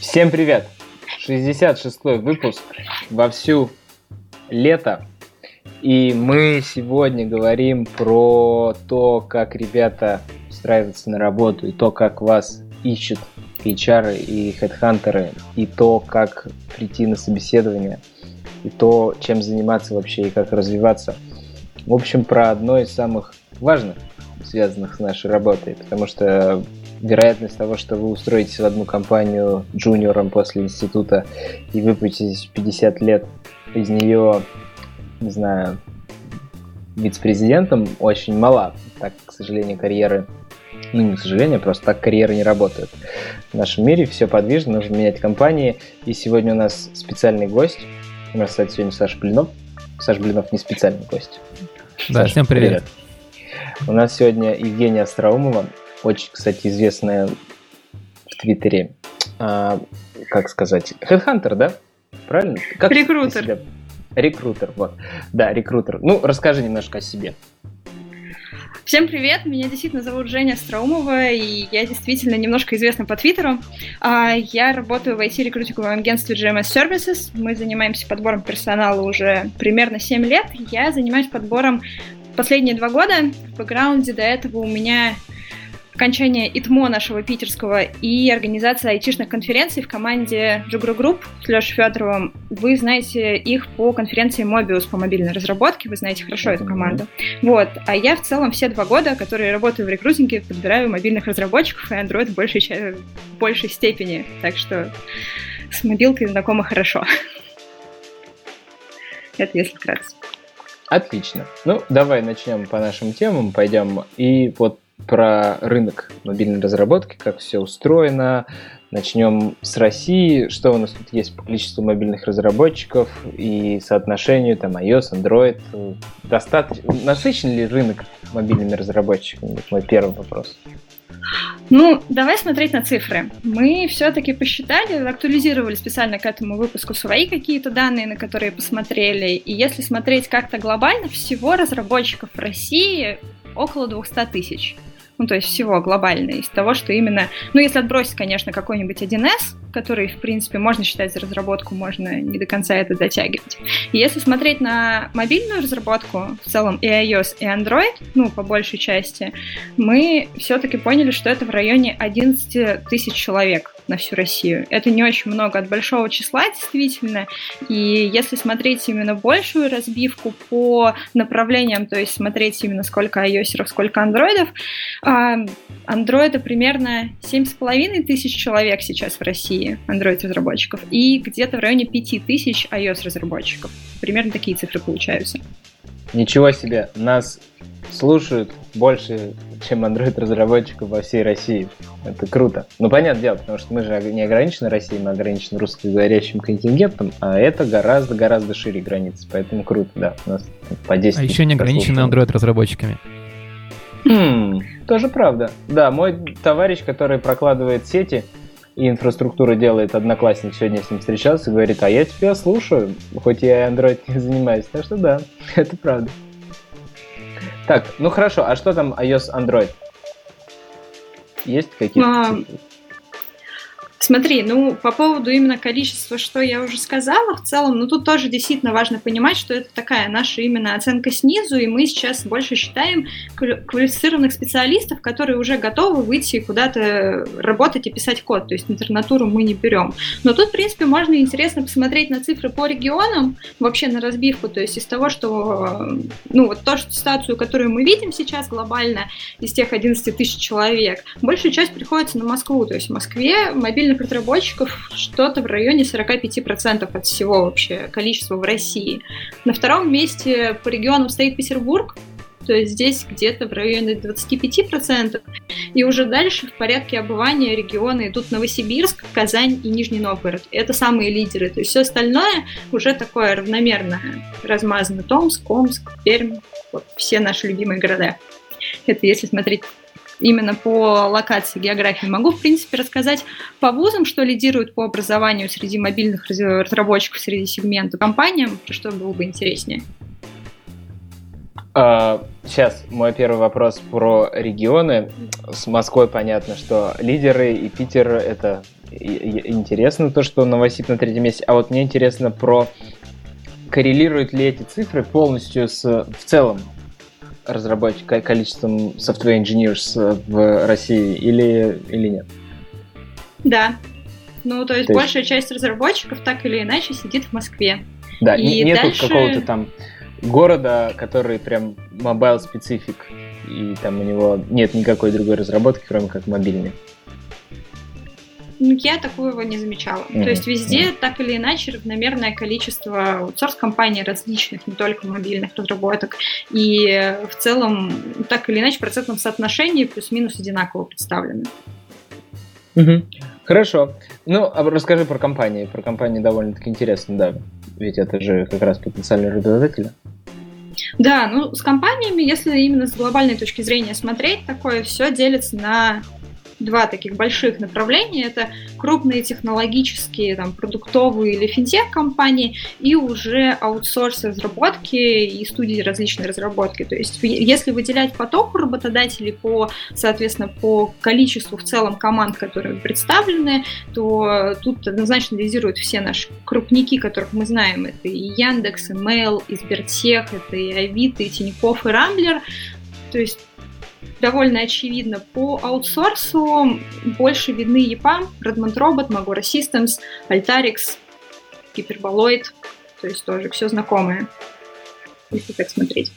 Всем привет! 66-й выпуск во всю лето. И мы сегодня говорим про то, как ребята устраиваются на работу, и то, как вас ищут HR и хедхантеры, и то, как прийти на собеседование, и то, чем заниматься вообще и как развиваться. В общем, про одно из самых важных, связанных с нашей работой, потому что вероятность того, что вы устроитесь в одну компанию джуниором после института и выпуститесь в 50 лет из нее, не знаю, вице-президентом, очень мала. Так, к сожалению, карьеры ну, не к сожалению, просто так карьеры не работают. В нашем мире все подвижно, нужно менять компании. И сегодня у нас специальный гость. У нас, кстати, сегодня Саша Блинов. Саша Блинов не специальный гость. Да, Саша, всем привет. привет. У нас сегодня Евгения Остроумова, очень, кстати, известная в Твиттере, а, как сказать, хедхантер, да? Правильно? Как рекрутер. Рекрутер, вот. Да, рекрутер. Ну, расскажи немножко о себе. Всем привет, меня действительно зовут Женя Страумова, и я действительно немножко известна по Твиттеру. А, я работаю в IT-рекрутинговом агентстве GMS Services. Мы занимаемся подбором персонала уже примерно 7 лет. Я занимаюсь подбором последние два года. В бэкграунде до этого у меня окончание ИТМО нашего питерского и организация айтишных конференций в команде Jugro Group с Лешей Федоровым. Вы знаете их по конференции Mobius по мобильной разработке, вы знаете хорошо эту команду. Вот. А я в целом все два года, которые работаю в рекрутинге, подбираю мобильных разработчиков и Android в большей, в большей степени. Так что с мобилкой знакома хорошо. Это если вкратце. Отлично. Ну, давай начнем по нашим темам, пойдем. И вот про рынок мобильной разработки, как все устроено. Начнем с России. Что у нас тут есть по количеству мобильных разработчиков и соотношению там iOS, Android? Достаточно насыщен ли рынок мобильными разработчиками? Это мой первый вопрос. Ну, давай смотреть на цифры. Мы все-таки посчитали, актуализировали специально к этому выпуску свои какие-то данные, на которые посмотрели. И если смотреть как-то глобально, всего разработчиков в России около 200 тысяч ну, то есть всего глобально, из того, что именно, ну, если отбросить, конечно, какой-нибудь 1С, который, в принципе, можно считать за разработку, можно не до конца это дотягивать. Если смотреть на мобильную разработку, в целом и iOS, и Android, ну, по большей части, мы все-таки поняли, что это в районе 11 тысяч человек на всю Россию. Это не очень много от большого числа, действительно. И если смотреть именно большую разбивку по направлениям, то есть смотреть именно сколько iOS, сколько андроидов, андроида примерно 7,5 тысяч человек сейчас в России, Android-разработчиков, и где-то в районе 5 тысяч iOS-разработчиков. Примерно такие цифры получаются. Ничего себе, нас слушают больше, чем Android-разработчиков во всей России. Это круто. Ну, понятное дело, потому что мы же не ограничены Россией, мы ограничены русскоговорящим контингентом, а это гораздо-гораздо шире границы, поэтому круто, да. У нас по 10 А еще не ограничены Android-разработчиками. Хм, тоже правда. Да, мой товарищ, который прокладывает сети и инфраструктуру делает одноклассник, сегодня с ним встречался, говорит, а я тебя слушаю, хоть я и Android не занимаюсь. Так что да, это правда. Так, ну хорошо, а что там iOS Android? Есть какие-то а? Смотри, ну, по поводу именно количества, что я уже сказала, в целом, ну, тут тоже действительно важно понимать, что это такая наша именно оценка снизу, и мы сейчас больше считаем квалифицированных специалистов, которые уже готовы выйти куда-то работать и писать код, то есть интернатуру мы не берем. Но тут, в принципе, можно интересно посмотреть на цифры по регионам, вообще на разбивку, то есть из того, что, ну, вот то, что ситуацию, которую мы видим сейчас глобально, из тех 11 тысяч человек, большая часть приходится на Москву, то есть в Москве мобильный мобильных разработчиков что-то в районе 45% от всего вообще количества в России. На втором месте по регионам стоит Петербург, то есть здесь где-то в районе 25%. И уже дальше в порядке обывания регионы идут Новосибирск, Казань и Нижний Новгород. Это самые лидеры. То есть все остальное уже такое равномерно размазано. Томск, Омск, Пермь, вот все наши любимые города. Это если смотреть именно по локации географии. Могу, в принципе, рассказать по вузам, что лидирует по образованию среди мобильных разработчиков, среди сегмента компаниям, что было бы интереснее. Сейчас мой первый вопрос про регионы. С Москвой понятно, что лидеры и Питер это интересно то, что Новосиб на третьем месте. А вот мне интересно про коррелируют ли эти цифры полностью с в целом разработчик, количеством software engineers в России или, или нет? Да. Ну, то есть, то есть большая часть разработчиков так или иначе сидит в Москве. Да, и нету дальше... какого-то там города, который прям mobile specific, и там у него нет никакой другой разработки, кроме как мобильной. Ну, я такого не замечала. Mm-hmm. То есть везде mm-hmm. так или иначе равномерное количество аутсорс-компаний различных, не только мобильных разработок. И в целом так или иначе в процентном соотношении плюс-минус одинаково представлены. Mm-hmm. Хорошо. Ну, а расскажи про компании. Про компании довольно-таки интересно, да. Ведь это же как раз потенциальные работодатели. Да, ну с компаниями, если именно с глобальной точки зрения смотреть, такое все делится на два таких больших направления. Это крупные технологические, там, продуктовые или финтех-компании и уже аутсорс разработки и студии различной разработки. То есть если выделять поток работодателей по, соответственно, по количеству в целом команд, которые представлены, то тут однозначно лидируют все наши крупники, которых мы знаем. Это и Яндекс, и Mail, и Сбертех, это и Авито, и Тинькофф, и Рамблер. То есть довольно очевидно. По аутсорсу больше видны EPAM, Redmond Robot, Magora Systems, Altarix, Hyperboloid, то есть тоже все знакомое, если так смотреть.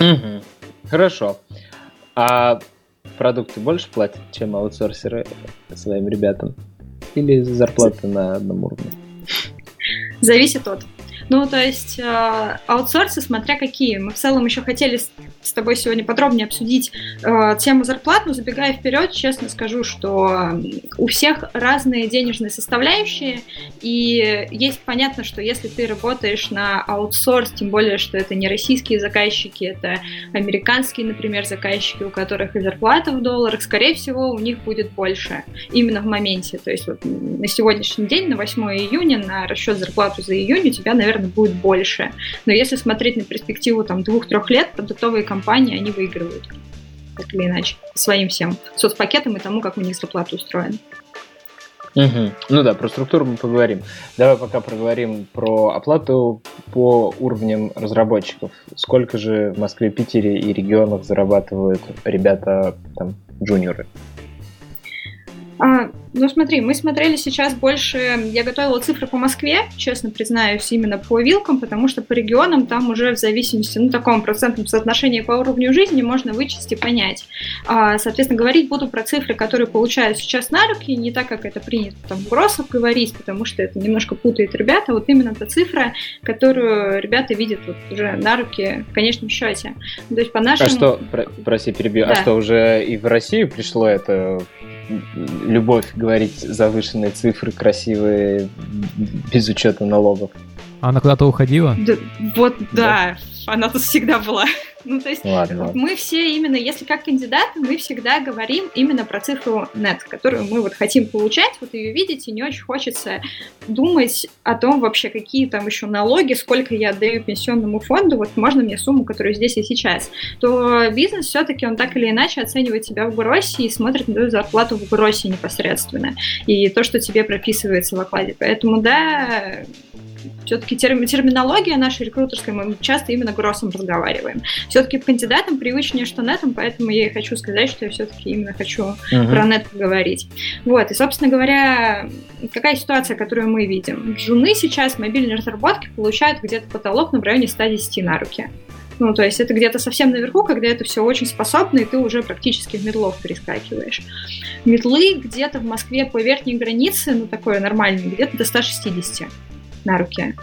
Угу. Хорошо. А продукты больше платят, чем аутсорсеры своим ребятам? Или зарплаты на одном уровне? Зависит от. Ну, то есть э, аутсорсы, смотря какие. Мы в целом еще хотели с, с тобой сегодня подробнее обсудить э, тему зарплат, но забегая вперед, честно скажу, что у всех разные денежные составляющие, и есть понятно, что если ты работаешь на аутсорс, тем более, что это не российские заказчики, это американские, например, заказчики, у которых и зарплата в долларах, скорее всего, у них будет больше именно в моменте. То есть вот на сегодняшний день, на 8 июня, на расчет зарплаты за июнь у тебя, наверное, наверное, будет больше. Но если смотреть на перспективу там двух-трех лет, продуктовые компании, они выигрывают так или иначе, своим всем соцпакетом и тому, как у них зарплата устроена. Угу. Ну да, про структуру мы поговорим. Давай пока проговорим про оплату по уровням разработчиков. Сколько же в Москве, Питере и регионах зарабатывают ребята, там, джуниоры? А, ну смотри, мы смотрели сейчас больше, я готовила цифры по Москве, честно признаюсь, именно по вилкам, потому что по регионам там уже в зависимости, ну, таком процентном соотношении по уровню жизни можно вычесть и понять. А, соответственно, говорить буду про цифры, которые получают сейчас на руки, не так, как это принято там в ГРОСах говорить, потому что это немножко путает ребята, вот именно та цифра, которую ребята видят вот уже на руки в конечном счете. То есть по нашим... А что, про, прости, перебью, а да. а что уже и в Россию пришло это любовь говорить завышенные цифры, красивые, без учета налогов. А она куда-то уходила? Да, вот, да, да. она тут всегда была. Ну, то есть ладно, ладно. мы все именно, если как кандидаты, мы всегда говорим именно про цифру нет, которую мы вот хотим получать, вот ее видеть, и не очень хочется думать о том вообще, какие там еще налоги, сколько я отдаю пенсионному фонду, вот можно мне сумму, которая здесь и сейчас, то бизнес все-таки, он так или иначе оценивает тебя в Гросе и смотрит на твою зарплату в Гросе непосредственно, и то, что тебе прописывается в окладе. Поэтому, да, все-таки терм, терминология наша рекрутерская, мы часто именно гроссом разговариваем. Все-таки кандидатам привычнее, что нетом, поэтому я и хочу сказать, что я все-таки именно хочу uh-huh. про нет поговорить. Вот, и, собственно говоря, какая ситуация, которую мы видим? Джуны сейчас в мобильной разработке получают где-то потолок на в районе 110 на руки. Ну, то есть это где-то совсем наверху, когда это все очень способно, и ты уже практически в медлов перескакиваешь. Метлы где-то в Москве по верхней границе, ну, такое нормальное, где-то до 160 на руки.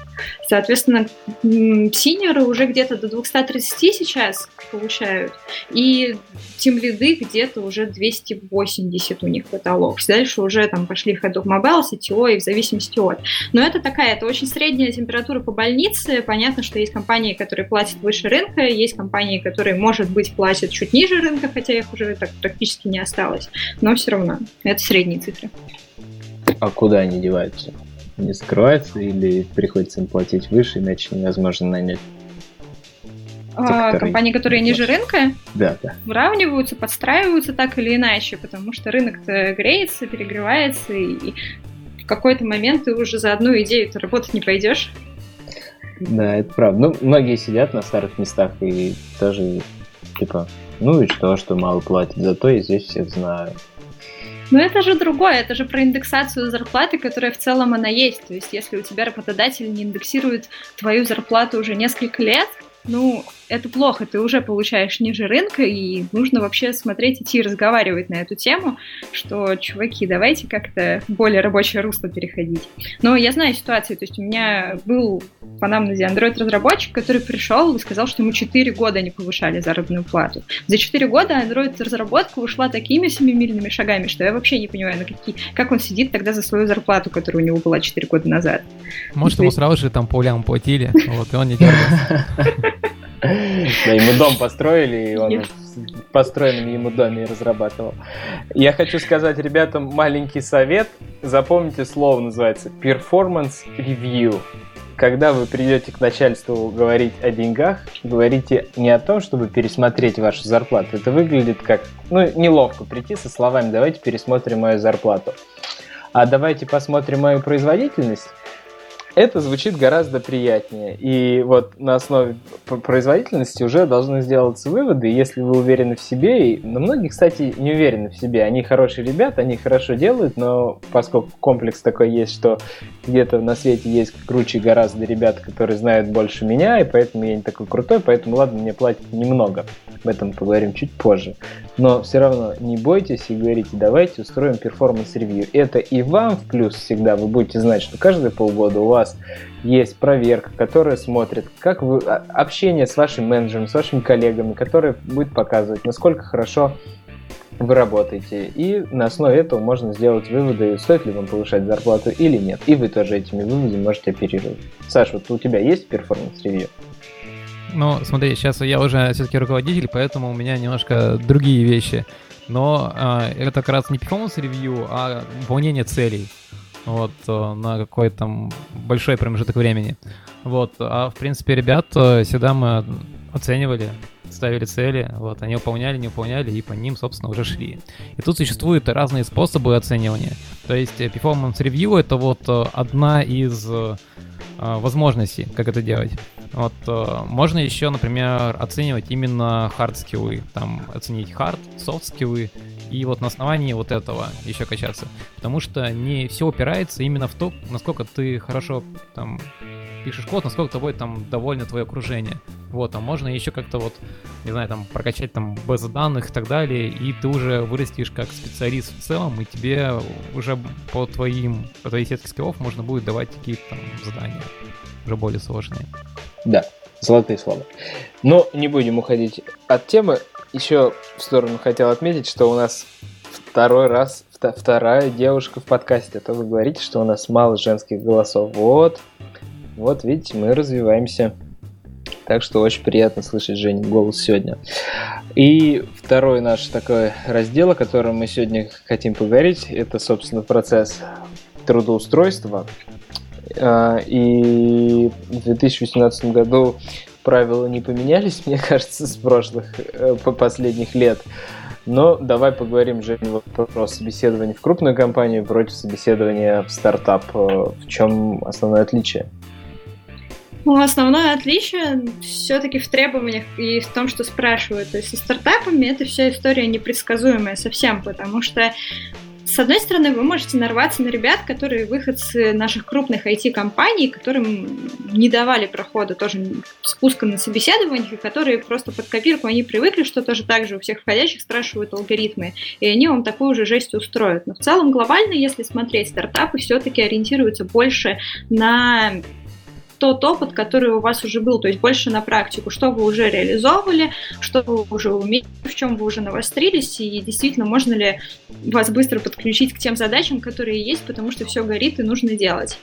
Соответственно, синеры уже где-то до 230 сейчас получают, и тем лиды где-то уже 280 у них потолок. Дальше уже там пошли Head of Mobile, CTO и в зависимости от. Но это такая, это очень средняя температура по больнице. Понятно, что есть компании, которые платят выше рынка, есть компании, которые, может быть, платят чуть ниже рынка, хотя их уже так практически не осталось. Но все равно, это средние цифры. А куда они деваются? Не скрывается или приходится им платить выше, иначе невозможно нанять? а, которые... компании, которые ниже рынка, да, да. выравниваются, подстраиваются так или иначе, потому что рынок-то греется, перегревается, и в какой-то момент ты уже за одну идею ты работать не пойдешь. Да, это правда. Ну, многие сидят на старых местах и тоже, типа, ну и что, что мало платят, зато я здесь всех знаю. Ну это же другое, это же про индексацию зарплаты, которая в целом она есть. То есть если у тебя работодатель не индексирует твою зарплату уже несколько лет, ну, это плохо, ты уже получаешь ниже рынка, и нужно вообще смотреть, идти разговаривать на эту тему, что, чуваки, давайте как-то более рабочее русло переходить. Но я знаю ситуацию, то есть у меня был в анамнезе Android-разработчик, который пришел и сказал, что ему 4 года не повышали заработную плату. За 4 года Android-разработка ушла такими семимильными шагами, что я вообще не понимаю, на какие, как он сидит тогда за свою зарплату, которая у него была 4 года назад. Может, ему сразу же там по улям платили, вот, и он не дергался. Да, ему дом построили, и он в построенном ему доме разрабатывал. Я хочу сказать ребятам маленький совет. Запомните слово, называется performance review. Когда вы придете к начальству говорить о деньгах, говорите не о том, чтобы пересмотреть вашу зарплату. Это выглядит как, ну, неловко прийти со словами «давайте пересмотрим мою зарплату». А давайте посмотрим мою производительность это звучит гораздо приятнее. И вот на основе производительности уже должны сделаться выводы. Если вы уверены в себе, и но многие, кстати, не уверены в себе. Они хорошие ребята, они хорошо делают, но поскольку комплекс такой есть, что где-то на свете есть круче гораздо ребят, которые знают больше меня, и поэтому я не такой крутой, поэтому ладно, мне платят немного. Об этом поговорим чуть позже. Но все равно не бойтесь и говорите, давайте устроим performance review. Это и вам в плюс всегда. Вы будете знать, что каждые полгода у вас есть проверка, которая смотрит, как вы, а, общение с вашим менеджером, с вашими коллегами, которая будет показывать, насколько хорошо вы работаете. И на основе этого можно сделать выводы, стоит ли вам повышать зарплату или нет. И вы тоже этими выводами можете оперировать. Саша, вот у тебя есть performance review? Ну, смотри, сейчас я уже все-таки руководитель, поэтому у меня немножко другие вещи. Но э, это как раз не performance review, а выполнение целей вот, э, на какой-то большой промежуток времени. Вот, а в принципе, ребят э, всегда мы оценивали, ставили цели, вот, они выполняли, не выполняли, и по ним, собственно, уже шли. И тут существуют разные способы оценивания. То есть э, performance review — это вот одна из возможностей, как это делать. Вот, можно еще, например, оценивать именно hard скиллы, там, оценить hard, soft скиллы и вот на основании вот этого еще качаться. Потому что не все опирается именно в то, насколько ты хорошо там пишешь код, насколько тобой там довольно твое окружение. Вот, а можно еще как-то вот, не знаю, там прокачать там базы данных и так далее, и ты уже вырастешь как специалист в целом, и тебе уже по твоим, по твоей сетке скиллов можно будет давать какие-то там задания уже более сложные. Да, золотые слова. Но не будем уходить от темы еще в сторону хотел отметить, что у нас второй раз, вторая девушка в подкасте. А то вы говорите, что у нас мало женских голосов. Вот, вот видите, мы развиваемся. Так что очень приятно слышать Женю голос сегодня. И второй наш такой раздел, о котором мы сегодня хотим поговорить, это, собственно, процесс трудоустройства. А, и в 2018 году правила не поменялись, мне кажется, с прошлых, э, по последних лет. Но давай поговорим, вот про собеседование в крупную компанию против собеседования в стартап. Э, в чем основное отличие? Ну, основное отличие все-таки в требованиях и в том, что спрашивают. То есть со стартапами это вся история непредсказуемая совсем, потому что с одной стороны, вы можете нарваться на ребят, которые выходцы наших крупных IT-компаний, которым не давали прохода тоже спуска на собеседованиях, и которые просто под копирку, они привыкли, что тоже так же у всех входящих спрашивают алгоритмы, и они вам такую же жесть устроят. Но в целом глобально, если смотреть, стартапы все-таки ориентируются больше на тот опыт, который у вас уже был, то есть больше на практику, что вы уже реализовывали, что вы уже умеете, в чем вы уже навострились, и действительно можно ли вас быстро подключить к тем задачам, которые есть, потому что все горит и нужно делать.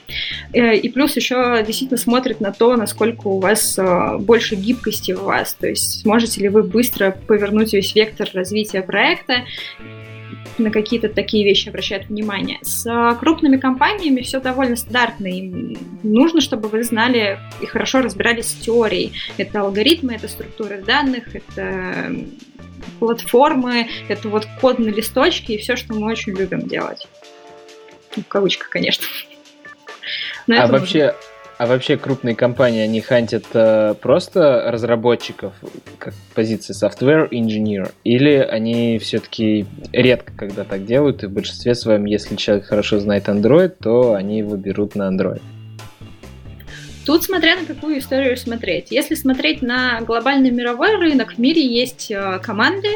Э, и плюс еще действительно смотрит на то, насколько у вас э, больше гибкости в вас, то есть сможете ли вы быстро повернуть весь вектор развития проекта, на какие-то такие вещи обращают внимание. С крупными компаниями все довольно стандартно. Им нужно, чтобы вы знали и хорошо разбирались с теорией. Это алгоритмы, это структуры данных, это платформы, это вот код на листочке и все, что мы очень любим делать. В кавычках, конечно. Но а вообще, нужно. А вообще крупные компании, они хантят э, просто разработчиков, как позиции software engineer, или они все-таки редко когда так делают, и в большинстве своем, если человек хорошо знает Android, то они его берут на Android? Тут смотря на какую историю смотреть. Если смотреть на глобальный мировой рынок, в мире есть э, команды,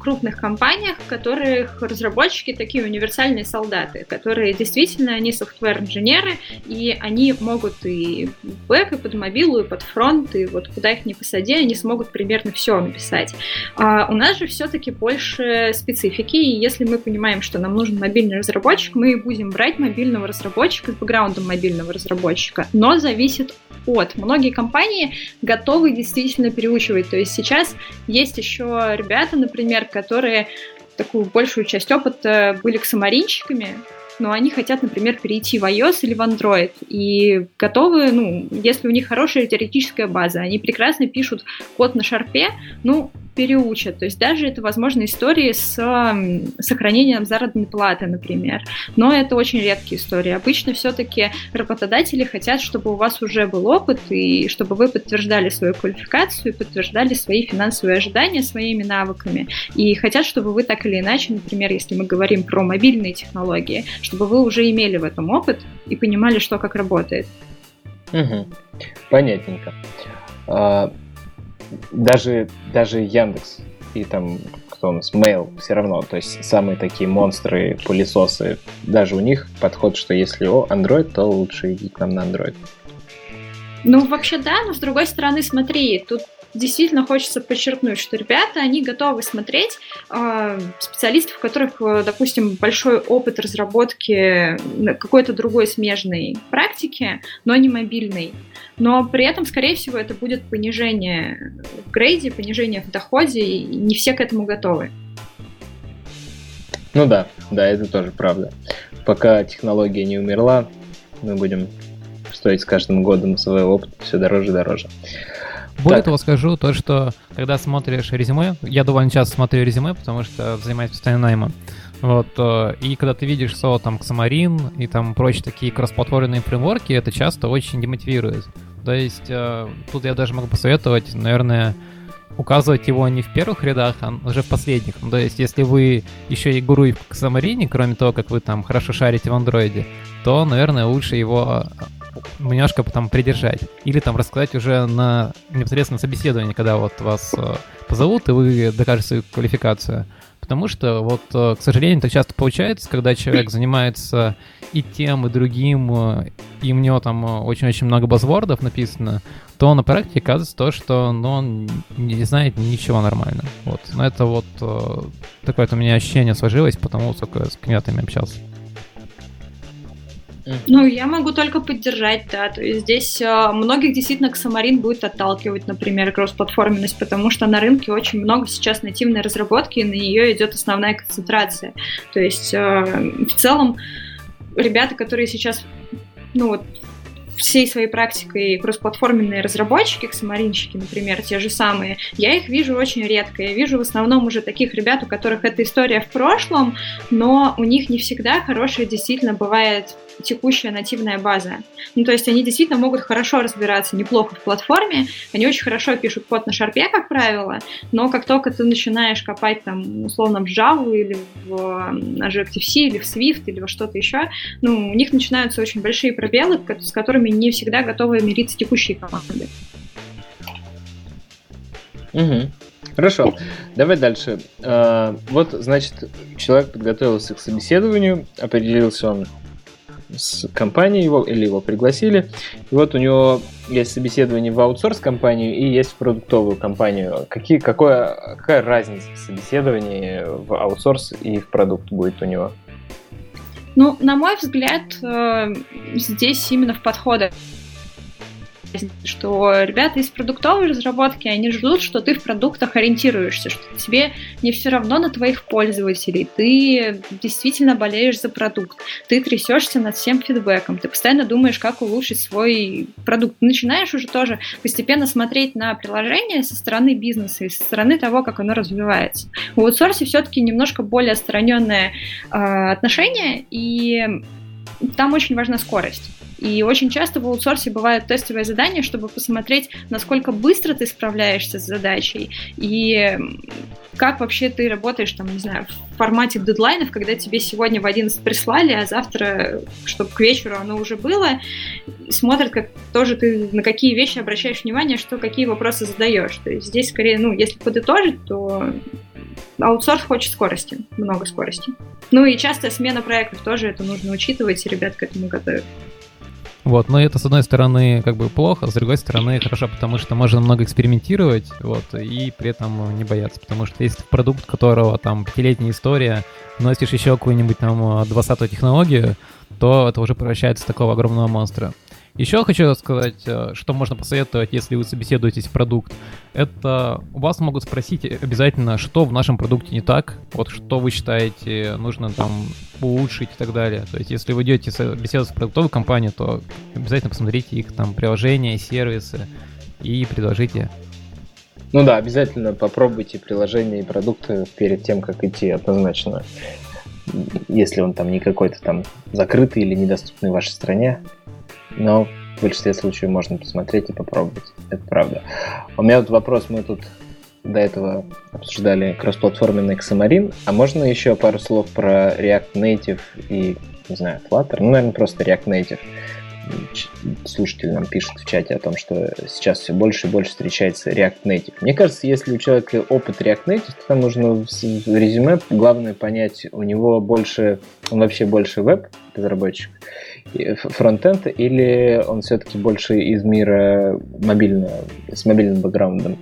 крупных компаниях, которых разработчики такие универсальные солдаты, которые действительно, они софтвер-инженеры, и они могут и бэк, и под мобилу, и под фронт, и вот куда их не посади, они смогут примерно все написать. А у нас же все-таки больше специфики, и если мы понимаем, что нам нужен мобильный разработчик, мы будем брать мобильного разработчика с бэкграундом мобильного разработчика, но зависит от. Многие компании готовы действительно переучивать, то есть сейчас есть еще ребята, например, которые такую большую часть опыта были ксамаринщиками, но они хотят, например, перейти в iOS или в Android и готовы, ну, если у них хорошая теоретическая база, они прекрасно пишут код на шарпе, ну, переучат. То есть даже это, возможно, истории с сохранением заработной платы, например. Но это очень редкие истории. Обычно все-таки работодатели хотят, чтобы у вас уже был опыт, и чтобы вы подтверждали свою квалификацию, подтверждали свои финансовые ожидания своими навыками. И хотят, чтобы вы так или иначе, например, если мы говорим про мобильные технологии, чтобы вы уже имели в этом опыт и понимали, что как работает. Угу. Понятненько. Даже, даже Яндекс и там кто у нас, Mail все равно, то есть самые такие монстры, пылесосы, даже у них подход, что если о Android, то лучше иди к нам на Android. Ну, вообще да, но с другой стороны, смотри, тут действительно хочется подчеркнуть, что ребята, они готовы смотреть э, специалистов, у которых, э, допустим, большой опыт разработки какой-то другой смежной практики, но не мобильной. Но при этом, скорее всего, это будет понижение в грейде, понижение в доходе, и не все к этому готовы. Ну да, да, это тоже правда. Пока технология не умерла, мы будем стоить с каждым годом свой опыт все дороже и дороже. Более так. того, скажу то, что когда смотришь резюме, я довольно часто смотрю резюме, потому что занимаюсь постоянно наймом. Вот, э, и когда ты видишь слово там Xamarin и там прочие такие кроссплатформенные фреймворки, это часто очень демотивирует. То есть э, тут я даже могу посоветовать, наверное, указывать его не в первых рядах, а уже в последних. то есть, если вы еще и гуру в Xamarin, кроме того, как вы там хорошо шарите в андроиде, то, наверное, лучше его немножко там придержать. Или там рассказать уже на непосредственно собеседовании, когда вот вас э, позовут, и вы докажете свою квалификацию. Потому что вот, э, к сожалению, так часто получается, когда человек занимается и тем, и другим, э, и у него там очень-очень много базвордов написано, то на практике оказывается то, что ну, он не знает ничего нормально. Вот. Но это вот такое вот у меня ощущение сложилось, потому сколько с кандидатами общался. Ну, я могу только поддержать, да. То есть здесь э, многих действительно Ксамарин будет отталкивать, например, кроссплатформенность, потому что на рынке очень много сейчас нативной разработки, и на нее идет основная концентрация. То есть э, в целом ребята, которые сейчас ну вот всей своей практикой кроссплатформенные разработчики, ксамаринщики, например, те же самые, я их вижу очень редко. Я вижу в основном уже таких ребят, у которых эта история в прошлом, но у них не всегда хорошая действительно бывает текущая нативная база. Ну, то есть они действительно могут хорошо разбираться неплохо в платформе, они очень хорошо пишут код на шарпе, как правило, но как только ты начинаешь копать там условно в Java или в Objective-C или в Swift или во что-то еще, ну, у них начинаются очень большие пробелы, с которыми не всегда готовы мириться текущие команды. Угу. Хорошо, давай дальше. А, вот, значит, человек подготовился к собеседованию, определился он с компанией его, или его пригласили. И вот у него есть собеседование в аутсорс-компанию и есть в продуктовую компанию. Какие, какое, какая разница в собеседовании в аутсорс и в продукт будет у него? Ну, на мой взгляд, э, здесь именно в подходах что ребята из продуктовой разработки, они ждут, что ты в продуктах ориентируешься, что тебе не все равно на твоих пользователей, ты действительно болеешь за продукт, ты трясешься над всем фидбэком, ты постоянно думаешь, как улучшить свой продукт. Ты начинаешь уже тоже постепенно смотреть на приложение со стороны бизнеса и со стороны того, как оно развивается. В аутсорсе все-таки немножко более отстраненное э, отношение, и там очень важна скорость. И очень часто в аутсорсе бывают тестовые задания, чтобы посмотреть, насколько быстро ты справляешься с задачей и как вообще ты работаешь, там, не знаю, в формате дедлайнов, когда тебе сегодня в 11 прислали, а завтра, чтобы к вечеру оно уже было, смотрят, как тоже ты на какие вещи обращаешь внимание, что какие вопросы задаешь. То есть здесь скорее, ну, если подытожить, то аутсорс хочет скорости, много скорости. Ну и частая смена проектов тоже это нужно учитывать, и ребят к этому готовят. Вот, но это, с одной стороны, как бы плохо, с другой стороны, хорошо, потому что можно много экспериментировать, вот, и при этом не бояться, потому что если продукт, которого там пятилетняя история, носишь еще какую-нибудь там 20-ю технологию, то это уже превращается в такого огромного монстра. Еще хочу сказать, э, что можно посоветовать, если вы собеседуетесь в продукт. Это у вас могут спросить обязательно, что в нашем продукте не так, вот что вы считаете нужно там улучшить и так далее. То есть, если вы идете беседовать с продуктовой компанией, то обязательно посмотрите их там приложения, сервисы и предложите. Ну да, обязательно попробуйте приложения и продукты перед тем, как идти однозначно. Если он там не какой-то там закрытый или недоступный в вашей стране, но в большинстве случаев можно посмотреть и попробовать. Это правда. У меня вот вопрос, мы тут до этого обсуждали кроссплатформенный Xamarin, а можно еще пару слов про React Native и, не знаю, Flutter? Ну, наверное, просто React Native. Слушатель нам пишет в чате о том, что сейчас все больше и больше встречается React Native. Мне кажется, если у человека опыт React Native, то там нужно в резюме главное понять, у него больше, он вообще больше веб-разработчик, фронтенд, или он все-таки больше из мира мобильного, с мобильным бэкграундом.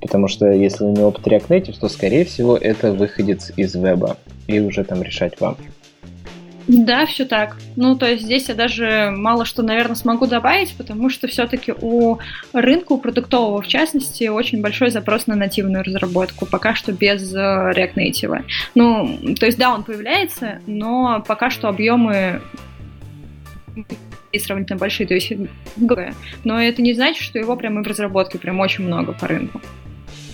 Потому что если у него опыт React Native, то, скорее всего, это выходец из веба. И уже там решать вам. Да, все так. Ну, то есть здесь я даже мало что, наверное, смогу добавить, потому что все-таки у рынка, у продуктового в частности, очень большой запрос на нативную разработку, пока что без э, React Native. Ну, то есть да, он появляется, но пока что объемы сравнительно большие, то есть но это не значит, что его прямо в разработке прям очень много по рынку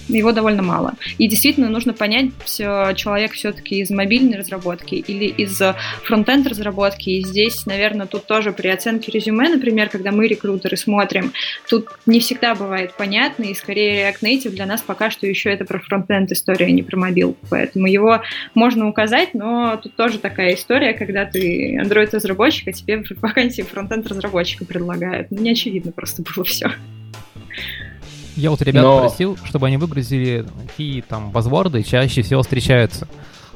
его довольно мало. И действительно нужно понять, человек все-таки из мобильной разработки или из фронтенд разработки. И здесь, наверное, тут тоже при оценке резюме, например, когда мы, рекрутеры, смотрим, тут не всегда бывает понятно, и скорее React Native для нас пока что еще это про фронтенд история, а не про мобилку. Поэтому его можно указать, но тут тоже такая история, когда ты Android-разработчик, а тебе вакансии фронтенд-разработчика предлагают. Ну, не очевидно просто было все. Я вот ребят Но... просил, чтобы они выгрузили, какие там базворды чаще всего встречаются.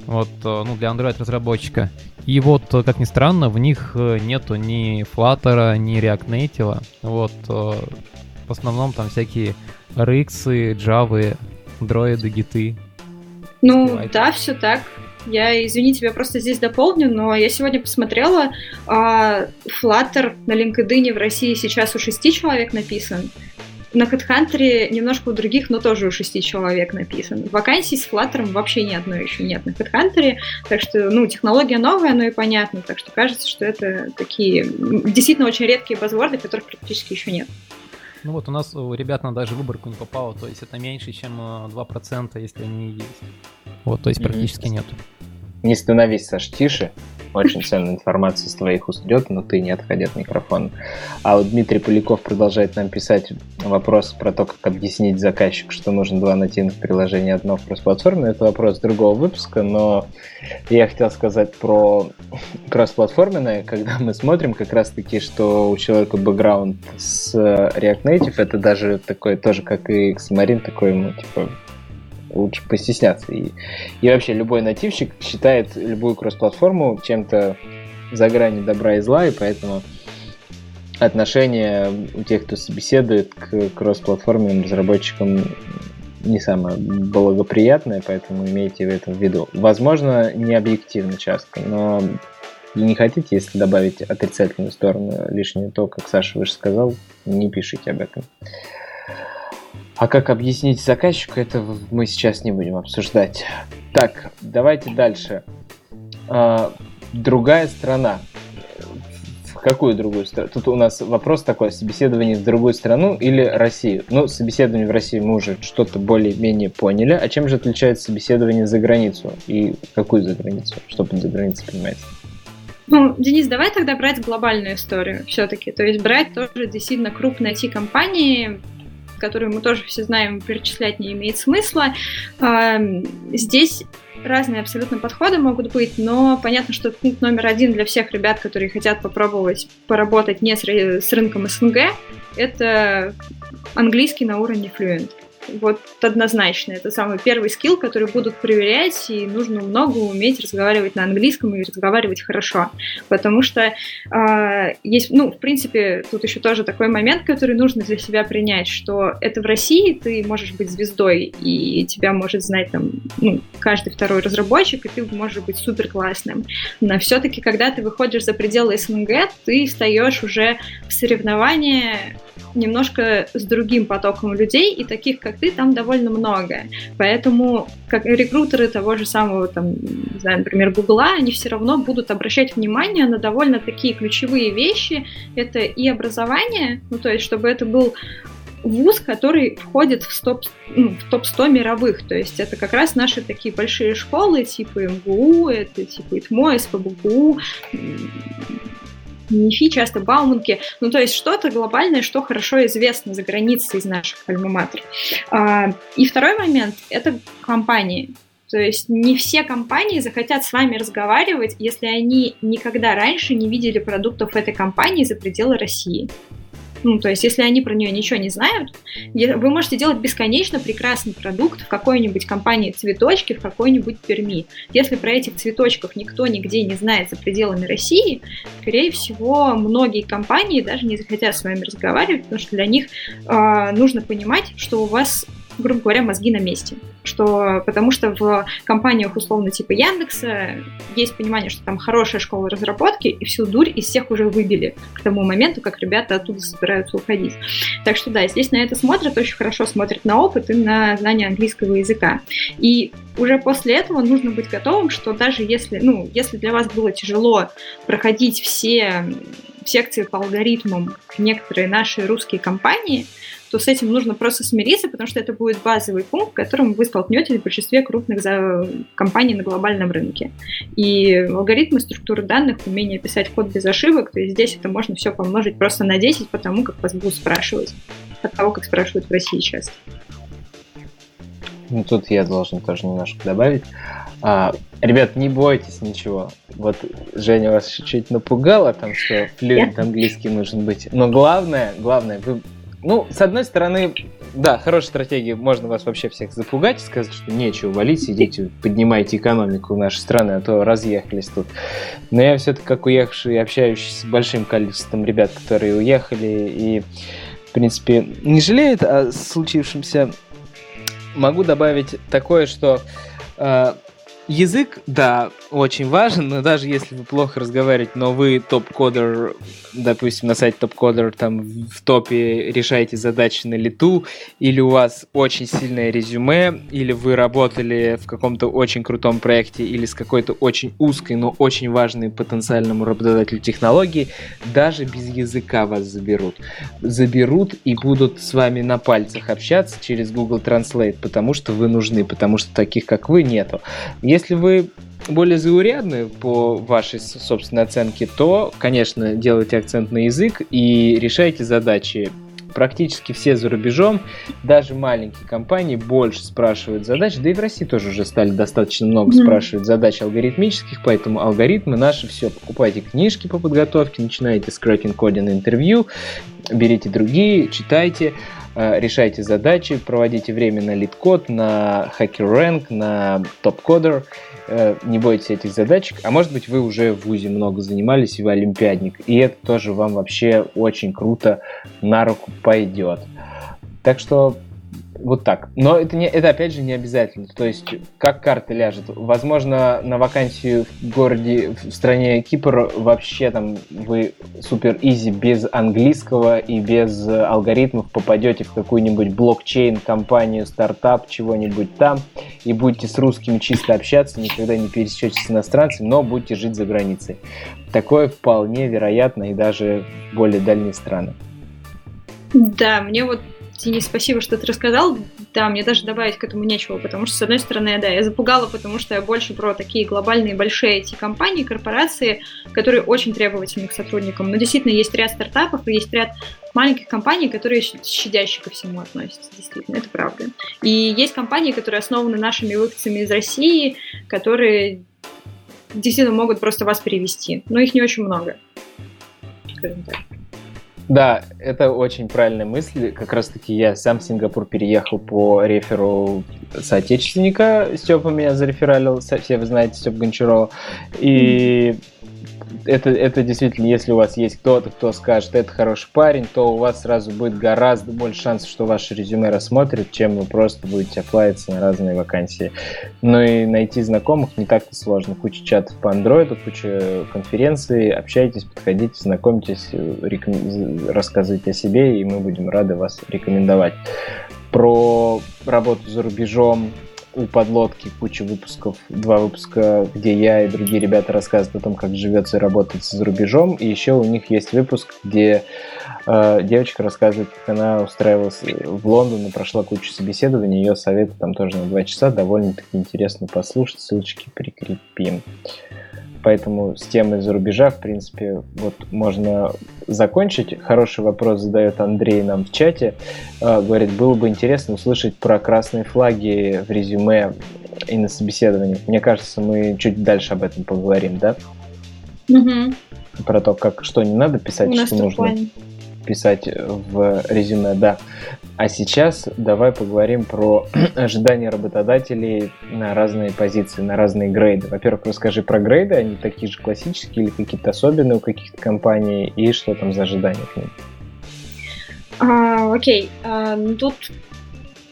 Вот, э, ну, для Android-разработчика. И вот, э, как ни странно, в них э, нету ни Flutter, ни React Native. Вот, в основном там всякие RX, Java, Android, гиты. Ну, Uspевайте. да, все так. Я, извини, тебя просто здесь дополню, но я сегодня посмотрела, а, Flutter на LinkedIn в России сейчас у шести человек написан, на HeadHunter немножко у других, но тоже у шести человек написан. Вакансий с Flutter вообще ни одной еще нет на HeadHunter, так что, ну, технология новая, но и понятно, так что кажется, что это такие действительно очень редкие базворды, которых практически еще нет. Ну вот у нас у ребят на даже выборку не попало, то есть это меньше, чем 2%, э, если они есть. Вот, то есть практически mm-hmm. нет. Не становись, Саш, тише. Очень ценная информация с твоих уст идет, но ты не отходи от микрофона. А вот Дмитрий Поляков продолжает нам писать вопрос про то, как объяснить заказчику, что нужно два нативных приложения, одно в кроссплатформе. Это вопрос другого выпуска, но я хотел сказать про кроссплатформенное, когда мы смотрим как раз-таки, что у человека бэкграунд с React Native, это даже такой тоже, как и Xamarin, такой, ну, типа, лучше постесняться. И, и вообще любой нативщик считает любую кросс-платформу чем-то за гранью добра и зла, и поэтому отношение у тех, кто собеседует к кросс-платформенным разработчикам не самое благоприятное, поэтому имейте в этом в виду. Возможно, не объективно часто, но Или не хотите, если добавить отрицательную сторону лишнюю, то, как Саша выше сказал, не пишите об этом. А как объяснить заказчику, это мы сейчас не будем обсуждать. Так, давайте дальше. А, другая страна. В какую другую страну? Тут у нас вопрос такой, собеседование в другую страну или Россию? Ну, собеседование в России мы уже что-то более-менее поняли. А чем же отличается собеседование за границу? И какую за границу? Что под за границей понимаете? Ну, Денис, давай тогда брать глобальную историю все-таки. То есть брать тоже действительно крупные IT-компании, которые мы тоже все знаем, перечислять не имеет смысла. Здесь разные абсолютно подходы могут быть, но понятно, что пункт номер один для всех ребят, которые хотят попробовать поработать не с, с рынком СНГ, это английский на уровне Fluent вот однозначно. Это самый первый скилл, который будут проверять, и нужно много уметь разговаривать на английском и разговаривать хорошо. Потому что э, есть, ну, в принципе, тут еще тоже такой момент, который нужно для себя принять, что это в России ты можешь быть звездой, и тебя может знать там ну, каждый второй разработчик, и ты можешь быть супер классным. Но все-таки, когда ты выходишь за пределы СНГ, ты встаешь уже в соревнования немножко с другим потоком людей, и таких, как ты, там довольно много. Поэтому как рекрутеры того же самого, там, не знаю, например, Гугла, они все равно будут обращать внимание на довольно такие ключевые вещи. Это и образование, ну, то есть, чтобы это был вуз, который входит в, топ, ну, в топ-100 мировых. То есть это как раз наши такие большие школы, типа МГУ, это типа ИТМО, СПБГУ, НИФИ, часто Бауманки, ну, то есть что-то глобальное, что хорошо известно за границей из наших альма а, И второй момент – это компании. То есть не все компании захотят с вами разговаривать, если они никогда раньше не видели продуктов этой компании за пределы России. Ну, то есть, если они про нее ничего не знают, вы можете делать бесконечно прекрасный продукт в какой-нибудь компании цветочки, в какой-нибудь Перми. Если про этих цветочков никто нигде не знает за пределами России, скорее всего, многие компании даже не захотят с вами разговаривать, потому что для них э, нужно понимать, что у вас грубо говоря, мозги на месте. Что, потому что в компаниях условно типа Яндекса есть понимание, что там хорошая школа разработки, и всю дурь из всех уже выбили к тому моменту, как ребята оттуда собираются уходить. Так что да, здесь на это смотрят, очень хорошо смотрят на опыт и на знание английского языка. И уже после этого нужно быть готовым, что даже если, ну, если для вас было тяжело проходить все секции по алгоритмам некоторые наши русские компании, то с этим нужно просто смириться, потому что это будет базовый пункт, которым вы столкнетесь в большинстве крупных компаний на глобальном рынке. И алгоритмы структуры данных, умение писать код без ошибок, то есть здесь это можно все помножить просто на 10 потому как вас будут спрашивать, от того, как спрашивают в России часто. Ну, тут я должен тоже немножко добавить. А, ребят, не бойтесь ничего. Вот Женя вас чуть-чуть напугала, там, что флюент английский нужен быть. Но главное, главное, вы ну, с одной стороны, да, хорошая стратегия, можно вас вообще всех запугать и сказать, что нечего валить, сидите, поднимайте экономику нашей страны, а то разъехались тут. Но я все-таки, как уехавший, общающийся с большим количеством ребят, которые уехали и, в принципе, не жалеют о случившемся, могу добавить такое, что э, Язык, да, очень важен, но даже если вы плохо разговариваете, но вы топ-кодер, допустим, на сайте топ-кодер там в топе решаете задачи на лету, или у вас очень сильное резюме, или вы работали в каком-то очень крутом проекте, или с какой-то очень узкой, но очень важной потенциальному работодателю технологии, даже без языка вас заберут. Заберут и будут с вами на пальцах общаться через Google Translate, потому что вы нужны, потому что таких, как вы, нету. Если если вы более заурядны по вашей собственной оценке, то, конечно, делайте акцент на язык и решайте задачи. Практически все за рубежом, даже маленькие компании больше спрашивают задач, да и в России тоже уже стали достаточно много mm-hmm. спрашивать задач алгоритмических, поэтому алгоритмы наши все, покупайте книжки по подготовке, начинайте с cracking coding интервью, берите другие, читайте, решайте задачи, проводите время на LeetCode, на HackerRank, на TopCoder, э, не бойтесь этих задачек, а может быть вы уже в ВУЗе много занимались и вы олимпиадник, и это тоже вам вообще очень круто на руку пойдет. Так что Вот так. Но это, не, это опять же не обязательно. То есть, как карта ляжет. Возможно, на вакансию в городе, в стране Кипр вообще там вы супер изи без английского и без алгоритмов попадете в какую-нибудь блокчейн-компанию, стартап, чего-нибудь там, и будете с русскими чисто общаться, никогда не пересечетесь с иностранцами, но будете жить за границей. Такое вполне вероятно и даже более дальние страны. Да, мне вот Денис, спасибо, что ты рассказал. Да, мне даже добавить к этому нечего, потому что, с одной стороны, да, я запугала, потому что я больше про такие глобальные большие IT-компании, корпорации, которые очень требовательны к сотрудникам. Но действительно, есть ряд стартапов и есть ряд маленьких компаний, которые щадяще ко всему относятся, действительно, это правда. И есть компании, которые основаны нашими выходцами из России, которые действительно могут просто вас перевести. Но их не очень много, скажем так. Да, это очень правильная мысль. Как раз-таки я сам в Сингапур переехал по реферу соотечественника. Степа меня зарефералил, все вы знаете, Степ Гончарова. И это, это действительно, если у вас есть кто-то, кто скажет, это хороший парень, то у вас сразу будет гораздо больше шансов, что ваше резюме рассмотрят, чем вы просто будете оплавиться на разные вакансии. Ну и найти знакомых не так-то сложно. Куча чатов по андроиду, куча конференций, общайтесь, подходите, знакомьтесь, реком... рассказывайте о себе, и мы будем рады вас рекомендовать. Про работу за рубежом у подлодки куча выпусков, два выпуска, где я и другие ребята рассказывают о том, как живется и работается за рубежом. И еще у них есть выпуск, где э, девочка рассказывает, как она устраивалась в Лондон и прошла кучу собеседований. Ее советы там тоже на два часа. Довольно-таки интересно послушать. Ссылочки прикрепим. Поэтому с темой за рубежа, в принципе, вот можно закончить. Хороший вопрос задает Андрей нам в чате. А, говорит, было бы интересно услышать про красные флаги в резюме и на собеседовании. Мне кажется, мы чуть дальше об этом поговорим, да? Угу. Про то, как что не надо писать, что нужно. Плане писать в резюме, да. А сейчас давай поговорим про ожидания работодателей на разные позиции, на разные грейды. Во-первых, расскажи про грейды, они такие же классические или какие-то особенные у каких-то компаний, и что там за ожидания к ним? А, окей, а, ну тут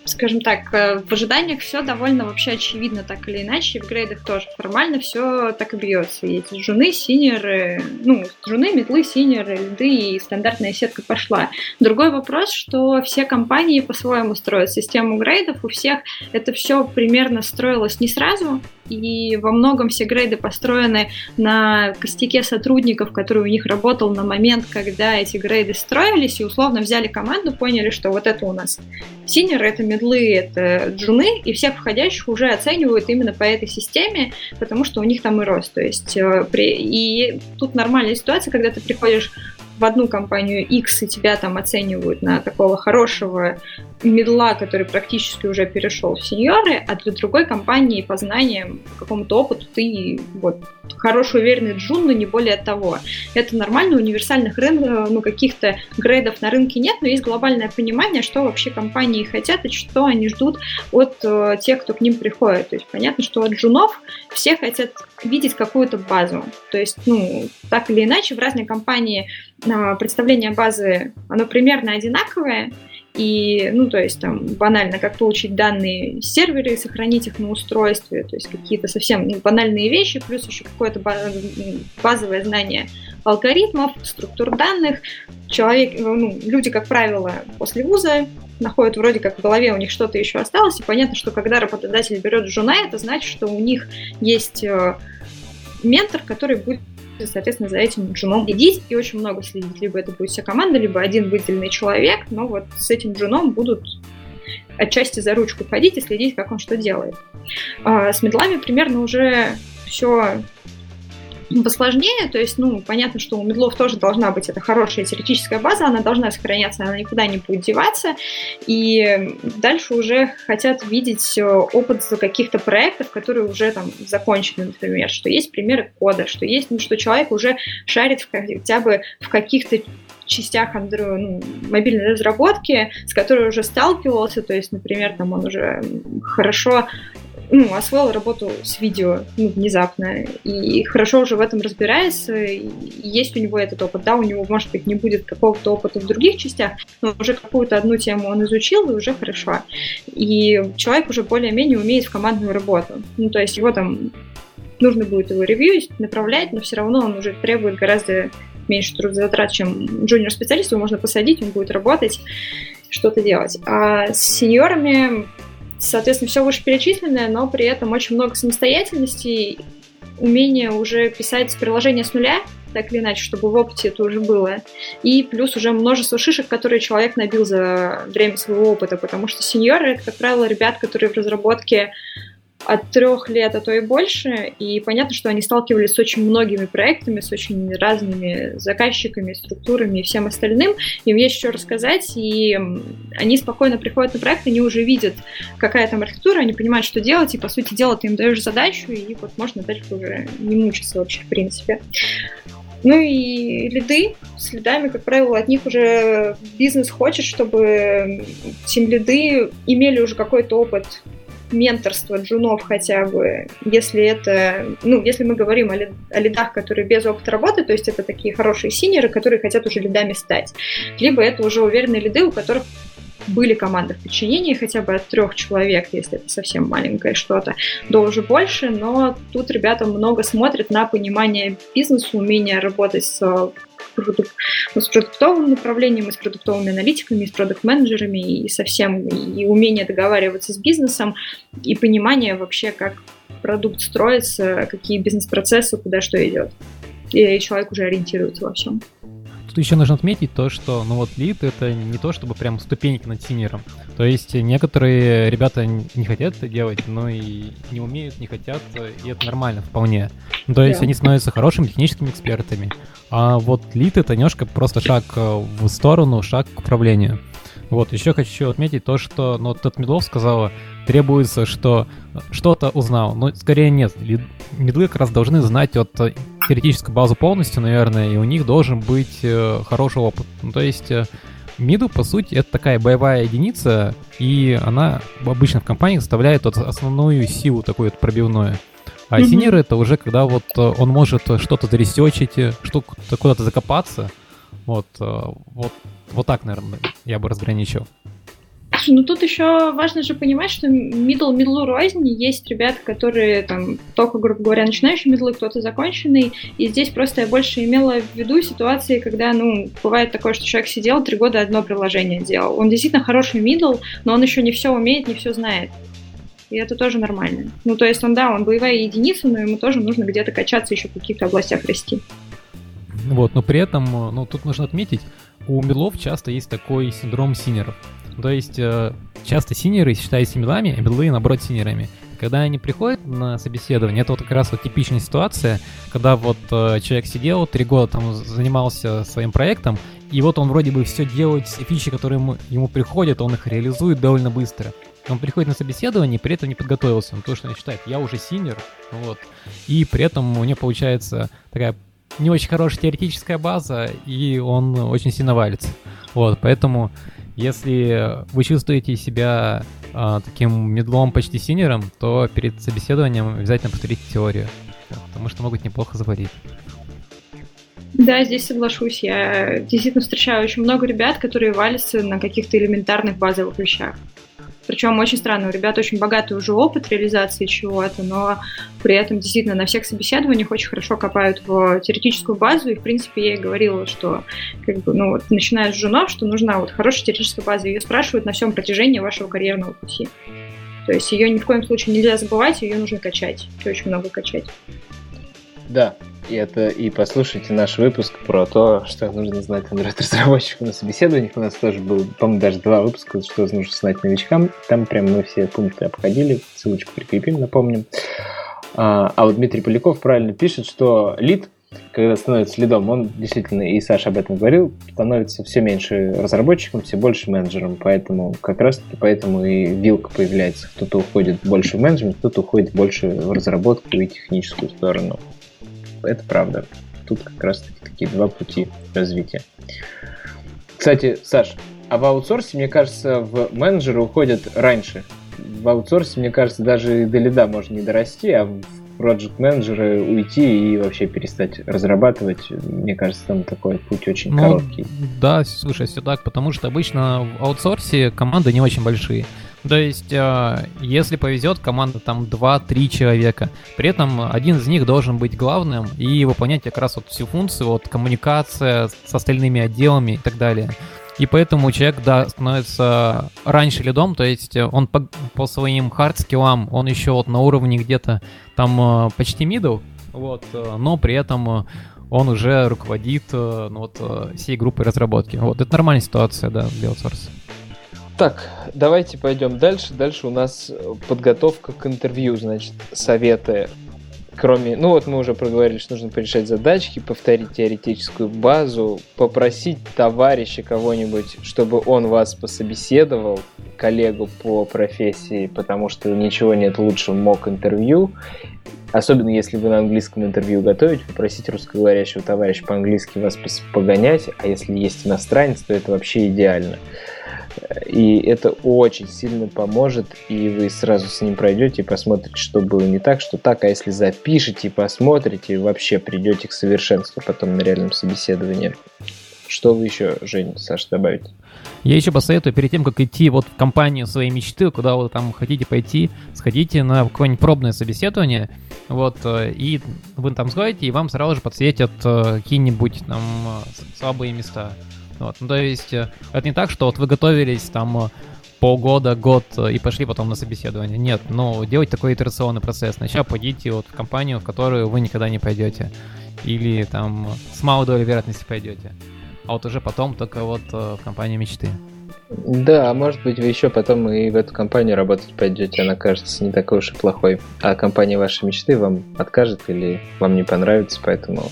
скажем так, э, в ожиданиях все довольно вообще очевидно так или иначе, в грейдах тоже формально все так и бьется. Есть жены, синеры, ну, жены, метлы, синеры, льды и стандартная сетка пошла. Другой вопрос, что все компании по-своему строят систему грейдов, у всех это все примерно строилось не сразу, и во многом все грейды построены на костяке сотрудников, который у них работал на момент, когда эти грейды строились, и условно взяли команду, поняли, что вот это у нас сеньор, это мидлы, это джуны, и всех входящих уже оценивают именно по этой системе, потому что у них там и рост. То есть, э, при... и тут нормальная ситуация, когда ты приходишь в одну компанию X, и тебя там оценивают на такого хорошего мидла, который практически уже перешел в сеньоры, а для другой компании по знаниям, какому-то опыту ты вот хороший уверенный джун, но не более того. Это нормально, универсальных рынков, ну, каких-то грейдов на рынке нет, но есть глобальное понимание, что вообще компании хотят и что они ждут от э, тех, кто к ним приходит. То есть понятно, что от джунов все хотят видеть какую-то базу. То есть, ну, так или иначе, в разные компании э, представление базы, оно примерно одинаковое, и, ну, то есть там банально, как получить данные с сервера и сохранить их на устройстве, то есть какие-то совсем ну, банальные вещи, плюс еще какое-то базовое знание алгоритмов, структур данных. Человек, ну, люди, как правило, после вуза находят вроде как в голове у них что-то еще осталось, и понятно, что когда работодатель берет жена, это значит, что у них есть э, ментор, который будет соответственно, за этим джуном следить и очень много следить. Либо это будет вся команда, либо один выделенный человек, но вот с этим джуном будут отчасти за ручку ходить и следить, как он что делает. А с медлами примерно уже все посложнее, то есть, ну, понятно, что у медлов тоже должна быть эта хорошая теоретическая база, она должна сохраняться, она никуда не будет деваться, и дальше уже хотят видеть э, опыт каких-то проектов, которые уже там закончены, например, что есть примеры кода, что есть, ну, что человек уже шарит в, хотя бы в каких-то частях Android, ну, мобильной разработки, с которой уже сталкивался, то есть, например, там он уже хорошо ну, освоил работу с видео ну, внезапно и хорошо уже в этом разбирается, и есть у него этот опыт. Да, у него, может быть, не будет какого-то опыта в других частях, но уже какую-то одну тему он изучил, и уже хорошо. И человек уже более-менее умеет в командную работу. Ну, то есть его там нужно будет его ревьюить, направлять, но все равно он уже требует гораздо меньше трудозатрат, чем джуниор-специалист, его можно посадить, он будет работать, что-то делать. А с сеньорами Соответственно, все вышеперечисленное, но при этом очень много самостоятельности, умение уже писать приложение с нуля, так или иначе, чтобы в опыте это уже было. И плюс уже множество шишек, которые человек набил за время своего опыта, потому что сеньоры — это, как правило, ребят, которые в разработке от трех лет, а то и больше. И понятно, что они сталкивались с очень многими проектами, с очень разными заказчиками, структурами и всем остальным. Им есть что рассказать, и они спокойно приходят на проект, они уже видят, какая там архитектура, они понимают, что делать, и, по сути дела, ты им даешь задачу, и вот можно дальше уже не мучиться вообще, в принципе. Ну и лиды, с лидами, как правило, от них уже бизнес хочет, чтобы тем лиды имели уже какой-то опыт менторство джунов хотя бы, если это, ну, если мы говорим о, лид, о лидах, которые без опыта работы, то есть это такие хорошие синеры, которые хотят уже лидами стать, либо это уже уверенные лиды, у которых были команды в подчинении хотя бы от трех человек, если это совсем маленькое что-то, до уже больше, но тут ребята много смотрят на понимание бизнеса, умение работать с продук... Ну, с продуктовым направлением, и с продуктовыми аналитиками, и с продукт-менеджерами, и совсем и умение договариваться с бизнесом, и понимание вообще, как продукт строится, какие бизнес-процессы, куда что идет. И человек уже ориентируется во всем. Тут еще нужно отметить то, что, ну вот, лид это не то, чтобы прям ступеньки над синером. То есть некоторые ребята не хотят это делать, но и не умеют, не хотят, и это нормально вполне. Ну, то есть yeah. они становятся хорошими техническими экспертами. А вот лид это немножко просто шаг э, в сторону, шаг к управлению. Вот, еще хочу отметить то, что, ну, вот тот Медлов сказала, требуется, что что-то узнал. Но скорее нет. Медлы как раз должны знать от теоретическую базу полностью, наверное, и у них должен быть э, хороший опыт. Ну, то есть э, Миду, по сути, это такая боевая единица, и она обычно в компании составляет вот основную силу такую вот пробивную. А mm-hmm. синер это уже когда вот он может что-то заресечить, э, что куда-то закопаться. Вот, э, вот, вот так, наверное, я бы разграничил. Ну тут еще важно же понимать, что middle middle рознь. Есть ребята, которые там только, грубо говоря, начинающие middle, кто-то законченный. И здесь просто я больше имела в виду ситуации, когда, ну, бывает такое, что человек сидел три года одно приложение делал. Он действительно хороший middle, но он еще не все умеет, не все знает. И это тоже нормально. Ну, то есть он, да, он боевая единица, но ему тоже нужно где-то качаться, еще в каких-то областях расти. Вот, но при этом, ну, тут нужно отметить, у мидлов часто есть такой синдром сеньоров. То есть э, часто сеньоры считаются мидлами, а мидлы, наоборот, сеньорами. Когда они приходят на собеседование, это вот как раз вот типичная ситуация, когда вот э, человек сидел, три года там занимался своим проектом, и вот он вроде бы все делает, все фичи, которые ему, ему приходят, он их реализует довольно быстро. Он приходит на собеседование, при этом не подготовился, ну, то, что он считает, я уже сеньор, вот, и при этом у него получается такая не очень хорошая теоретическая база, и он очень сильно валится. Вот, поэтому если вы чувствуете себя а, таким мидлом почти сеньором, то перед собеседованием обязательно повторите теорию, потому что могут неплохо завалить. Да, здесь соглашусь. Я действительно встречаю очень много ребят, которые валятся на каких-то элементарных базовых вещах. Причем очень странно, у ребят очень богатый уже опыт реализации чего-то, но при этом действительно на всех собеседованиях очень хорошо копают в теоретическую базу, и в принципе я и говорила, что как бы, ну, вот, начиная с жунов, что нужна вот хорошая теоретическая база, ее спрашивают на всем протяжении вашего карьерного пути. То есть ее ни в коем случае нельзя забывать, ее нужно качать, очень много качать. Да, и это и послушайте наш выпуск про то, что нужно знать Android-разработчику на собеседованиях. У нас тоже был, по-моему, даже два выпуска, что нужно знать новичкам. Там прям мы все пункты обходили. Ссылочку прикрепим, напомним. А, а вот Дмитрий Поляков правильно пишет, что лид, когда становится лидом, он действительно, и Саша об этом говорил, становится все меньше разработчиком, все больше менеджером. Поэтому как раз-таки поэтому и вилка появляется. Кто-то уходит больше в менеджмент, кто-то уходит больше в разработку и техническую сторону. Это правда. Тут как раз таки такие два пути развития. Кстати, Саш, а в аутсорсе, мне кажется, в менеджеры уходят раньше, в аутсорсе, мне кажется, даже до лида можно не дорасти, а в project менеджеры уйти и вообще перестать разрабатывать, мне кажется, там такой путь очень ну, короткий. Да, слушай, все так, потому что обычно в аутсорсе команды не очень большие. То есть, э, если повезет, команда там 2-3 человека. При этом один из них должен быть главным и выполнять как раз вот всю функцию, вот коммуникация с остальными отделами и так далее. И поэтому человек, да, становится раньше лидом, то есть он по, по своим хард-скиллам, он еще вот на уровне где-то там э, почти middle, вот, э, но при этом он уже руководит ну, вот, всей группой разработки. Вот, это нормальная ситуация, да, для аутсорса. Так, давайте пойдем дальше. Дальше у нас подготовка к интервью, значит, советы. Кроме, ну вот мы уже проговорили, что нужно порешать задачки, повторить теоретическую базу, попросить товарища кого-нибудь, чтобы он вас пособеседовал, коллегу по профессии, потому что ничего нет лучше мок интервью. Особенно если вы на английском интервью готовите, попросить русскоговорящего товарища по-английски вас погонять, а если есть иностранец, то это вообще идеально. И это очень сильно поможет, и вы сразу с ним пройдете посмотрите, что было не так, что так. А если запишете посмотрите, вообще придете к совершенству потом на реальном собеседовании. Что вы еще, Жень, Саша, добавите? Я еще посоветую, перед тем, как идти вот в компанию своей мечты, куда вы там хотите пойти, сходите на какое-нибудь пробное собеседование, вот, э, и вы там сходите, и вам сразу же подсветят э, какие-нибудь там э, слабые места. Вот. Ну, то есть э, это не так, что вот вы готовились там э, полгода, год э, и пошли потом на собеседование. Нет, ну, делать такой итерационный процесс. Сначала пойдите вот в компанию, в которую вы никогда не пойдете. Или там с малой долей вероятности пойдете. А вот уже потом только вот в компанию мечты. Да, может быть, вы еще потом и в эту компанию работать пойдете, она кажется не такой уж и плохой. А компания вашей мечты вам откажет или вам не понравится, поэтому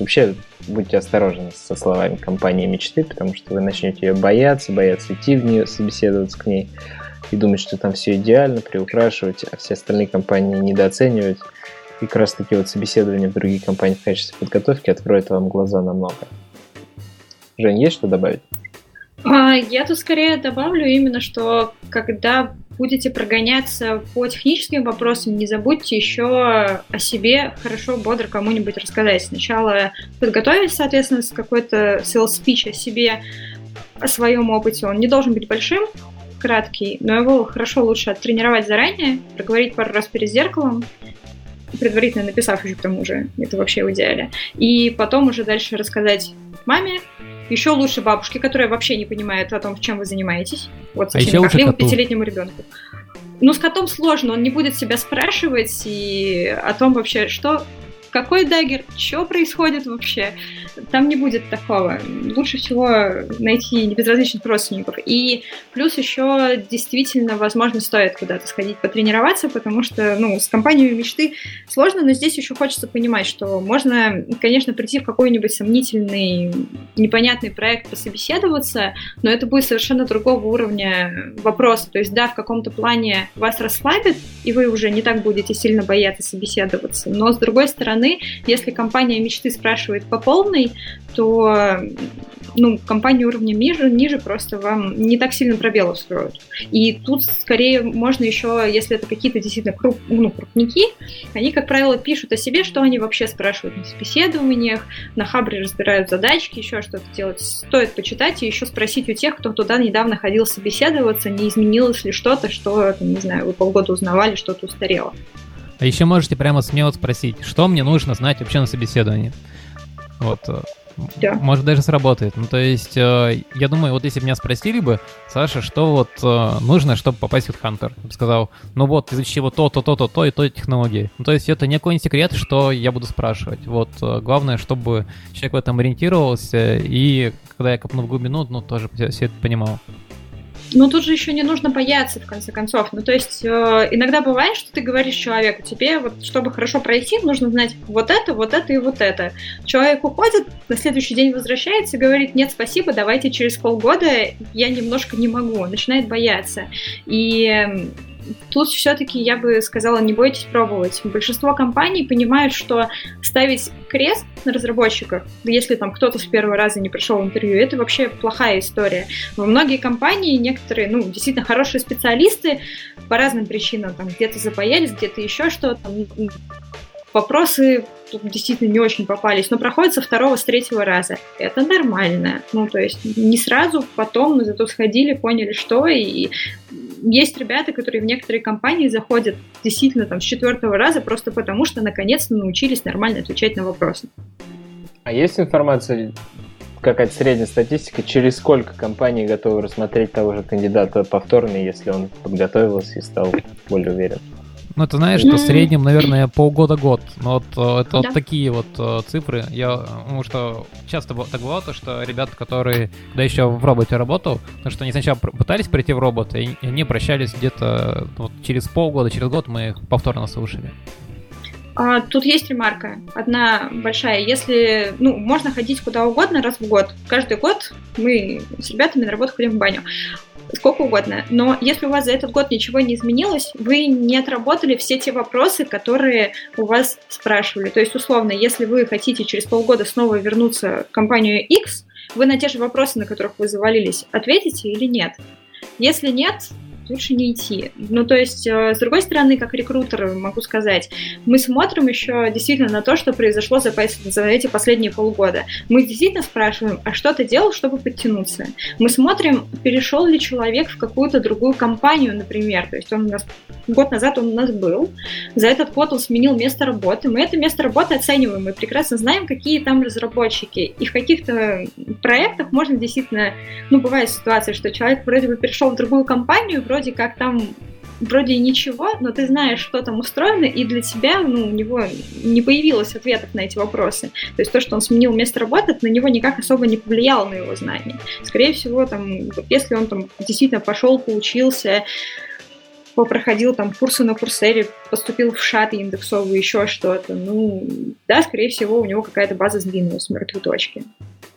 вообще будьте осторожны со словами компании мечты, потому что вы начнете ее бояться, бояться идти в нее, собеседоваться к ней и думать, что там все идеально, приукрашивать, а все остальные компании недооценивать. И как раз таки вот собеседование в другие компании в качестве подготовки откроет вам глаза на много. Жень, есть что добавить? А, я тут скорее добавлю именно, что когда будете прогоняться по техническим вопросам, не забудьте еще о себе хорошо, бодро кому-нибудь рассказать. Сначала подготовить, соответственно, какой-то sales speech о себе, о своем опыте. Он не должен быть большим, краткий, но его хорошо лучше оттренировать заранее, проговорить пару раз перед зеркалом, предварительно написав еще к тому же, это вообще в идеале. И потом уже дальше рассказать маме, еще лучше бабушке, которая вообще не понимает о том, чем вы занимаетесь. Вот совсем а как либо пятилетнему ребенку. Ну, с котом сложно, он не будет себя спрашивать и о том вообще, что какой дагер, что происходит вообще. Там не будет такого. Лучше всего найти безразличных родственников. И плюс еще действительно, возможно, стоит куда-то сходить потренироваться, потому что, ну, с компанией мечты сложно, но здесь еще хочется понимать, что можно, конечно, прийти в какой-нибудь сомнительный, непонятный проект, пособеседоваться, но это будет совершенно другого уровня вопрос. То есть, да, в каком-то плане вас расслабит, и вы уже не так будете сильно бояться собеседоваться, но с другой стороны, стороны, если компания мечты спрашивает по полной, то ну, компании уровня ниже, ниже просто вам не так сильно пробелы строят. И тут скорее можно еще, если это какие-то действительно круп, ну, крупники, они, как правило, пишут о себе, что они вообще спрашивают на собеседованиях, на хабре разбирают задачки, еще что-то делать. Стоит почитать и еще спросить у тех, кто туда недавно ходил собеседоваться, не изменилось ли что-то, что, не знаю, вы полгода узнавали, что-то устарело. А еще можете прямо смело спросить, что мне нужно знать вообще на собеседовании. Вот. Э, да. Может, даже сработает. Ну, то есть, э, я думаю, вот если бы меня спросили бы, Саша, что вот э, нужно, чтобы попасть в HeadHunter? Я бы сказал, ну вот, изучи вот то, то, то, то, то и то технологии. Ну, то есть, это не секрет, что я буду спрашивать. Вот, э, главное, чтобы человек в этом ориентировался, и когда я копну в глубину, ну, тоже все это понимал. Но тут же еще не нужно бояться, в конце концов. Ну, то есть, э, иногда бывает, что ты говоришь человеку, тебе, вот, чтобы хорошо пройти, нужно знать вот это, вот это и вот это. Человек уходит, на следующий день возвращается и говорит, нет, спасибо, давайте через полгода, я немножко не могу, начинает бояться. И тут все-таки я бы сказала, не бойтесь пробовать. Большинство компаний понимают, что ставить крест на разработчиках, если там кто-то с первого раза не пришел в интервью, это вообще плохая история. Во многие компании некоторые, ну, действительно хорошие специалисты по разным причинам, там где-то запаялись, где-то еще что-то, вопросы тут действительно не очень попались, но проходят со второго, с третьего раза. Это нормально. Ну, то есть не сразу, потом, но зато сходили, поняли, что, и есть ребята, которые в некоторые компании заходят действительно там с четвертого раза просто потому, что наконец-то научились нормально отвечать на вопросы. А есть информация, какая-то средняя статистика, через сколько компаний готовы рассмотреть того же кандидата повторно, если он подготовился и стал более уверен? Ну, ты знаешь, что в среднем, наверное, полгода-год. Но вот э, это да. вот такие вот э, цифры. Я, потому что часто так бывало, что ребята, которые, когда еще в роботе работал, потому что они сначала пытались прийти в робот, и они прощались где-то вот, через полгода, через год мы их повторно слушали. А, тут есть ремарка, одна большая. Если, ну, можно ходить куда угодно раз в год. Каждый год мы с ребятами на работу ходим в баню сколько угодно. Но если у вас за этот год ничего не изменилось, вы не отработали все те вопросы, которые у вас спрашивали. То есть, условно, если вы хотите через полгода снова вернуться в компанию X, вы на те же вопросы, на которых вы завалились, ответите или нет. Если нет, лучше не идти. Ну, то есть, э, с другой стороны, как рекрутер могу сказать, мы смотрим еще действительно на то, что произошло за, за эти последние полгода. Мы действительно спрашиваем, а что ты делал, чтобы подтянуться? Мы смотрим, перешел ли человек в какую-то другую компанию, например. То есть, он у нас год назад он у нас был, за этот год он сменил место работы. Мы это место работы оцениваем, мы прекрасно знаем, какие там разработчики. И в каких-то проектах можно действительно, ну, бывает ситуация, что человек вроде бы перешел в другую компанию, вроде вроде как там вроде ничего, но ты знаешь, что там устроено, и для тебя, ну, у него не появилось ответов на эти вопросы. То есть то, что он сменил место работы, на него никак особо не повлияло на его знания. Скорее всего, там, если он там действительно пошел, поучился, проходил там курсы на курсере, поступил в шат индексовый, еще что-то, ну, да, скорее всего, у него какая-то база сдвинулась с мертвой точки.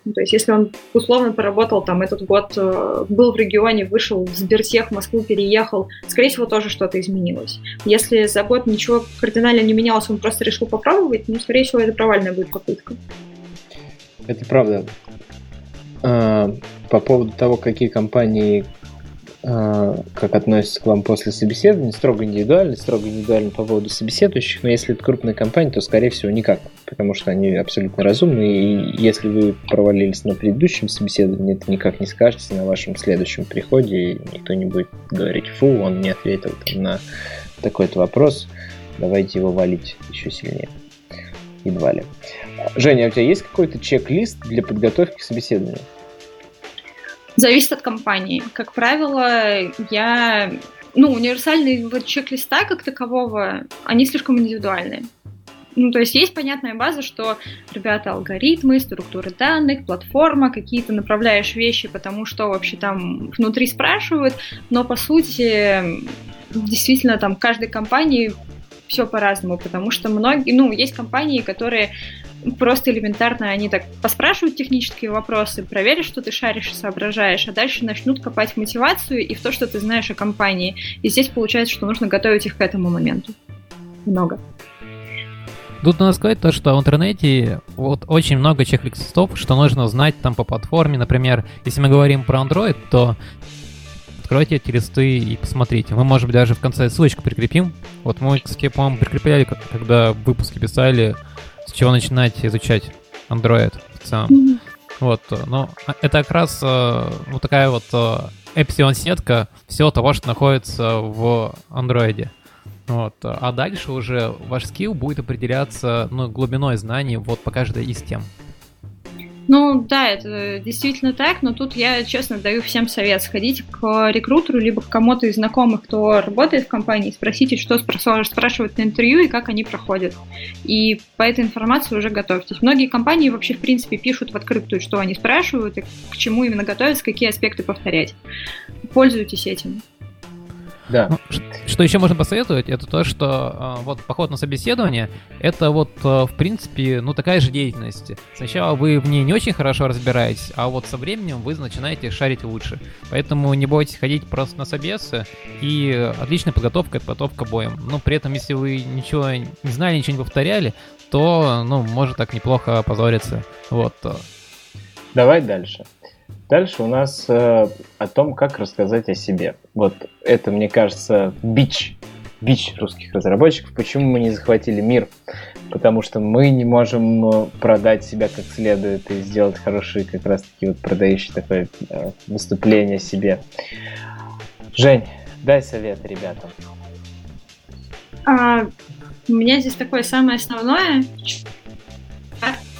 Ну, то есть если он условно поработал там этот год, э, был в регионе, вышел в Сбертех, в Москву переехал, скорее всего, тоже что-то изменилось. Если за год ничего кардинально не менялось, он просто решил попробовать, ну, скорее всего, это провальная будет попытка. Это правда. А, по поводу того, какие компании как относятся к вам после собеседования, строго индивидуально, строго индивидуально по поводу собеседующих, но если это крупная компания, то, скорее всего, никак, потому что они абсолютно разумные, и если вы провалились на предыдущем собеседовании, это никак не скажется на вашем следующем приходе, и никто не будет говорить, фу, он не ответил на такой-то вопрос, давайте его валить еще сильнее. Едва ли. Женя, а у тебя есть какой-то чек-лист для подготовки к собеседованию? Зависит от компании. Как правило, я... Ну, универсальные вот чек-листа как такового, они слишком индивидуальные. Ну, то есть есть понятная база, что, ребята, алгоритмы, структуры данных, платформа, какие-то направляешь вещи, потому что вообще там внутри спрашивают, но по сути действительно там каждой компании все по-разному, потому что многие, ну, есть компании, которые просто элементарно они так поспрашивают технические вопросы, проверят, что ты шаришь и соображаешь, а дальше начнут копать мотивацию и в то, что ты знаешь о компании. И здесь получается, что нужно готовить их к этому моменту. Много. Тут надо сказать то, что в интернете вот очень много чек-листов, что нужно знать там по платформе. Например, если мы говорим про Android, то откройте эти листы и посмотрите. Мы, может быть, даже в конце ссылочку прикрепим. Вот мы, кстати, по-моему, прикрепляли, когда выпуски писали, с чего начинать изучать Android в целом. Mm-hmm. Вот, но это как раз э, вот такая вот э, эпсилон-сетка всего того, что находится в Android. Вот. А дальше уже ваш скилл будет определяться ну, глубиной знаний вот по каждой из тем. Ну да, это действительно так, но тут я, честно, даю всем совет. Сходите к рекрутеру, либо к кому-то из знакомых, кто работает в компании, спросите, что спрашивают на интервью и как они проходят. И по этой информации уже готовьтесь. Многие компании вообще, в принципе, пишут в открытую, что они спрашивают и к чему именно готовятся, какие аспекты повторять. Пользуйтесь этим. Да. Ну, что еще можно посоветовать, это то, что э, вот поход на собеседование, это вот, э, в принципе, ну такая же деятельность. Сначала вы в ней не очень хорошо разбираетесь, а вот со временем вы начинаете шарить лучше. Поэтому не бойтесь ходить просто на собесы, и отличная подготовка — это подготовка боем. Но при этом, если вы ничего не знали, ничего не повторяли, то, ну, может так неплохо опозориться. Вот. Давай дальше. Дальше у нас э, о том, как рассказать о себе. Вот это, мне кажется, бич, бич русских разработчиков. Почему мы не захватили мир? Потому что мы не можем э, продать себя как следует и сделать хорошие, как раз-таки вот продающие такое э, выступление себе. Жень, дай совет ребятам. А, у меня здесь такое самое основное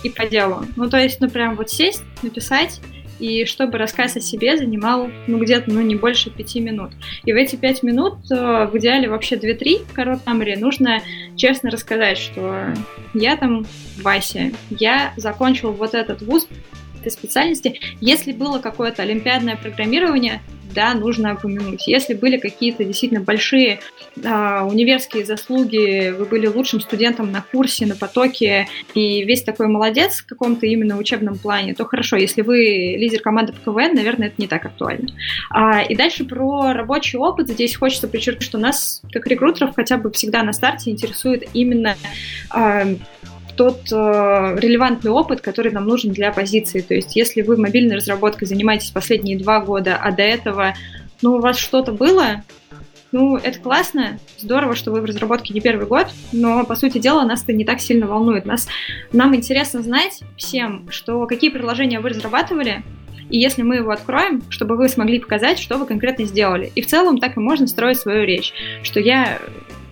и по делу. Ну, то есть, ну, прям вот сесть, написать, и чтобы рассказ о себе занимал, ну, где-то, ну, не больше пяти минут. И в эти пять минут, э, в идеале вообще две-три короткие камере, нужно честно рассказать, что я там Вася, я закончил вот этот вуз этой специальности. Если было какое-то олимпиадное программирование, да, нужно упомянуть. Если были какие-то действительно большие э, универские заслуги, вы были лучшим студентом на курсе, на потоке, и весь такой молодец в каком-то именно учебном плане, то хорошо. Если вы лидер команды по КВН, наверное, это не так актуально. А, и дальше про рабочий опыт. Здесь хочется подчеркнуть, что нас, как рекрутеров, хотя бы всегда на старте интересует именно э, тот э, релевантный опыт, который нам нужен для позиции. То есть, если вы мобильной разработкой занимаетесь последние два года, а до этого, ну, у вас что-то было, ну, это классно, здорово, что вы в разработке не первый год, но, по сути дела, нас это не так сильно волнует. Нас, нам интересно знать всем, что какие приложения вы разрабатывали, и если мы его откроем, чтобы вы смогли показать, что вы конкретно сделали. И в целом так и можно строить свою речь, что я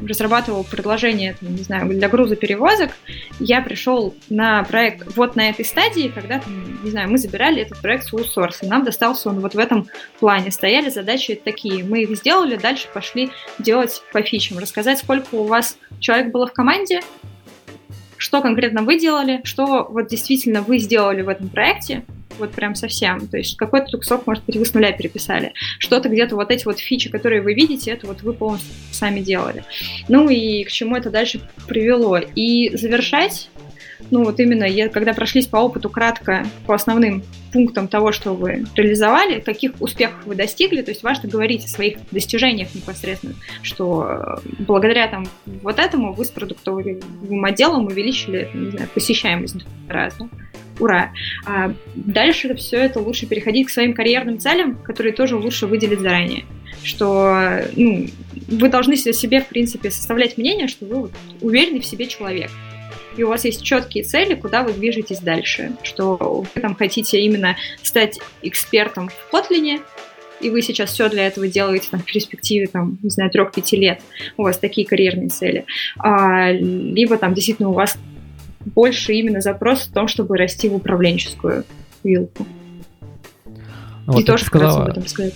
разрабатывал предложение, там, не знаю, для груза перевозок, я пришел на проект вот на этой стадии, когда, там, не знаю, мы забирали этот проект с и нам достался он вот в этом плане. Стояли задачи такие, мы их сделали, дальше пошли делать по фичам, рассказать, сколько у вас человек было в команде, что конкретно вы делали, что вот действительно вы сделали в этом проекте, вот прям совсем. То есть какой-то кусок, может быть, вы с нуля переписали. Что-то где-то вот эти вот фичи, которые вы видите, это вот вы полностью сами делали. Ну и к чему это дальше привело. И завершать ну вот именно, я, когда прошлись по опыту кратко по основным пунктам того, что вы реализовали, каких успехов вы достигли, то есть важно говорить о своих достижениях непосредственно, что э, благодаря там вот этому вы с продуктовым отделом увеличили, не знаю, посещаемость раза ура. А дальше все это лучше переходить к своим карьерным целям, которые тоже лучше выделить заранее. Что ну, вы должны себе, в принципе, составлять мнение, что вы вот уверенный в себе человек. И у вас есть четкие цели, куда вы движетесь дальше. Что вы там хотите именно стать экспертом в Kotlin, и вы сейчас все для этого делаете там, в перспективе, там, не знаю, трех-пяти лет, у вас такие карьерные цели. А, либо там действительно у вас больше именно запрос в том, чтобы расти в управленческую вилку. Вот И тоже сказала, об этом сказать.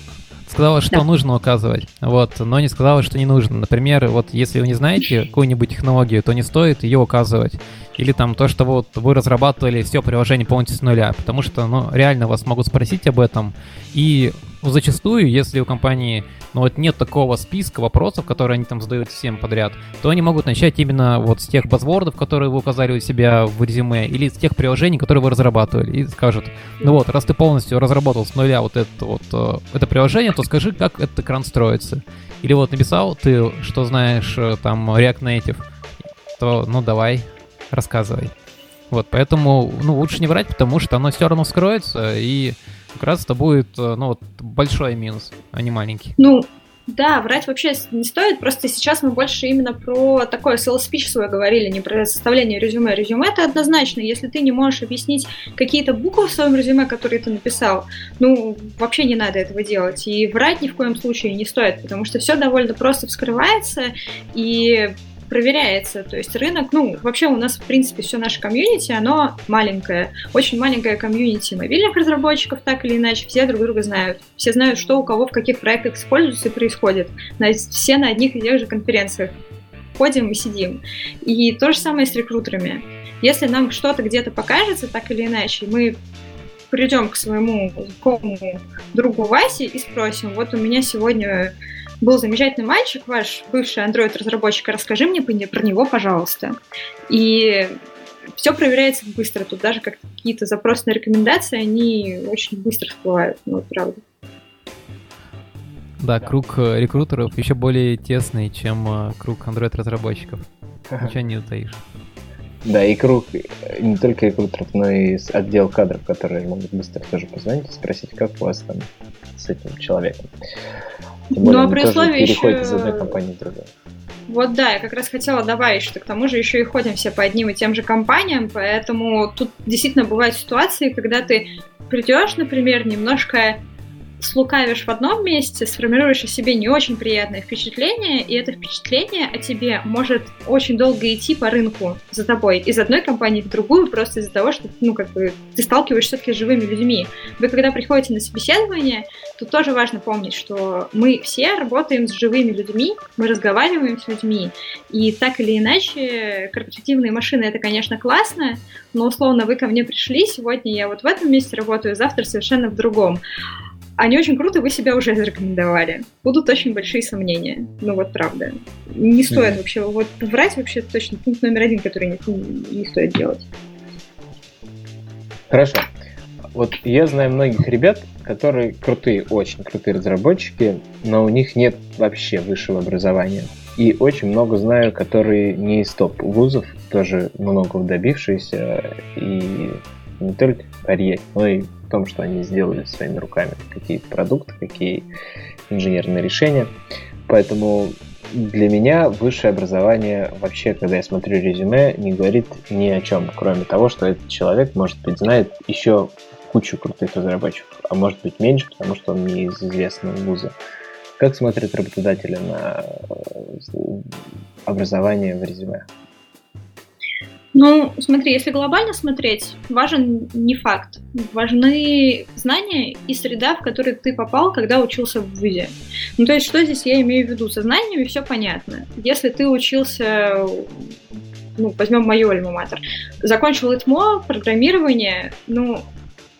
Сказала, что да. нужно указывать, вот, но не сказала, что не нужно. Например, вот если вы не знаете какую-нибудь технологию, то не стоит ее указывать. Или там то, что вот вы разрабатывали все приложение полностью с нуля, потому что, ну, реально вас могут спросить об этом, и зачастую, если у компании ну, вот нет такого списка вопросов, которые они там задают всем подряд, то они могут начать именно вот с тех базвордов, которые вы указали у себя в резюме, или с тех приложений, которые вы разрабатывали, и скажут, ну вот, раз ты полностью разработал с нуля вот это вот э, это приложение, то скажи, как этот экран строится. Или вот написал ты, что знаешь э, там React Native, то ну давай, рассказывай. Вот, поэтому, ну, лучше не врать, потому что оно все равно скроется, и как раз это будет, э, ну, вот, большой минус, а не маленький. Ну, да, врать вообще не стоит, просто сейчас мы больше именно про такое sales speech свое говорили, не про составление резюме. Резюме это однозначно, если ты не можешь объяснить какие-то буквы в своем резюме, которые ты написал, ну, вообще не надо этого делать. И врать ни в коем случае не стоит, потому что все довольно просто вскрывается, и проверяется. То есть рынок, ну, вообще у нас, в принципе, все наше комьюнити, оно маленькое. Очень маленькое комьюнити мобильных разработчиков, так или иначе, все друг друга знают. Все знают, что у кого в каких проектах используется и происходит. Все на одних и тех же конференциях ходим и сидим. И то же самое с рекрутерами. Если нам что-то где-то покажется, так или иначе, мы придем к своему знакомому другу Васе и спросим, вот у меня сегодня был замечательный мальчик, ваш бывший Android-разработчик, расскажи мне про него, пожалуйста. И все проверяется быстро. Тут даже как какие-то запросы на рекомендации, они очень быстро всплывают, ну, правда. Да, круг э, рекрутеров еще более тесный, чем э, круг Android-разработчиков. Ничего не утаишь. Да, и круг не только рекрутеров, но и отдел кадров, которые могут быстро тоже позвонить и спросить, как у вас там с этим человеком. Тем более, ну, а при условии еще... из одной компании в другую. Вот да, я как раз хотела добавить, что к тому же еще и ходим все по одним и тем же компаниям, поэтому тут действительно бывают ситуации, когда ты придешь, например, немножко слукавишь в одном месте, сформируешь о себе не очень приятное впечатление, и это впечатление о тебе может очень долго идти по рынку за тобой из одной компании в другую, просто из-за того, что ну, как бы, ты сталкиваешься все-таки с живыми людьми. Вы когда приходите на собеседование, тут тоже важно помнить, что мы все работаем с живыми людьми, мы разговариваем с людьми, и так или иначе корпоративные машины это, конечно, классно, но условно вы ко мне пришли, сегодня я вот в этом месте работаю, завтра совершенно в другом они очень круто, вы себя уже зарекомендовали. Будут очень большие сомнения. Ну вот правда. Не стоит mm-hmm. вообще, вот врать вообще точно пункт номер один, который не, не стоит делать. Хорошо. Вот я знаю многих ребят, которые крутые, очень крутые разработчики, но у них нет вообще высшего образования. И очень много знаю, которые не из топ-вузов, тоже много добившиеся, и не только карьере, но и в том, что они сделали своими руками, какие продукты, какие инженерные решения. Поэтому для меня высшее образование вообще, когда я смотрю резюме, не говорит ни о чем, кроме того, что этот человек, может быть, знает еще кучу крутых разработчиков, а может быть меньше, потому что он не из известного вуза. Как смотрят работодатели на э, образование в резюме? Ну, смотри, если глобально смотреть, важен не факт. Важны знания и среда, в которую ты попал, когда учился в ВУЗе. Ну, то есть, что здесь я имею в виду? Со знаниями все понятно. Если ты учился ну, возьмем мою альма-матер, закончил ИТМО, программирование, ну,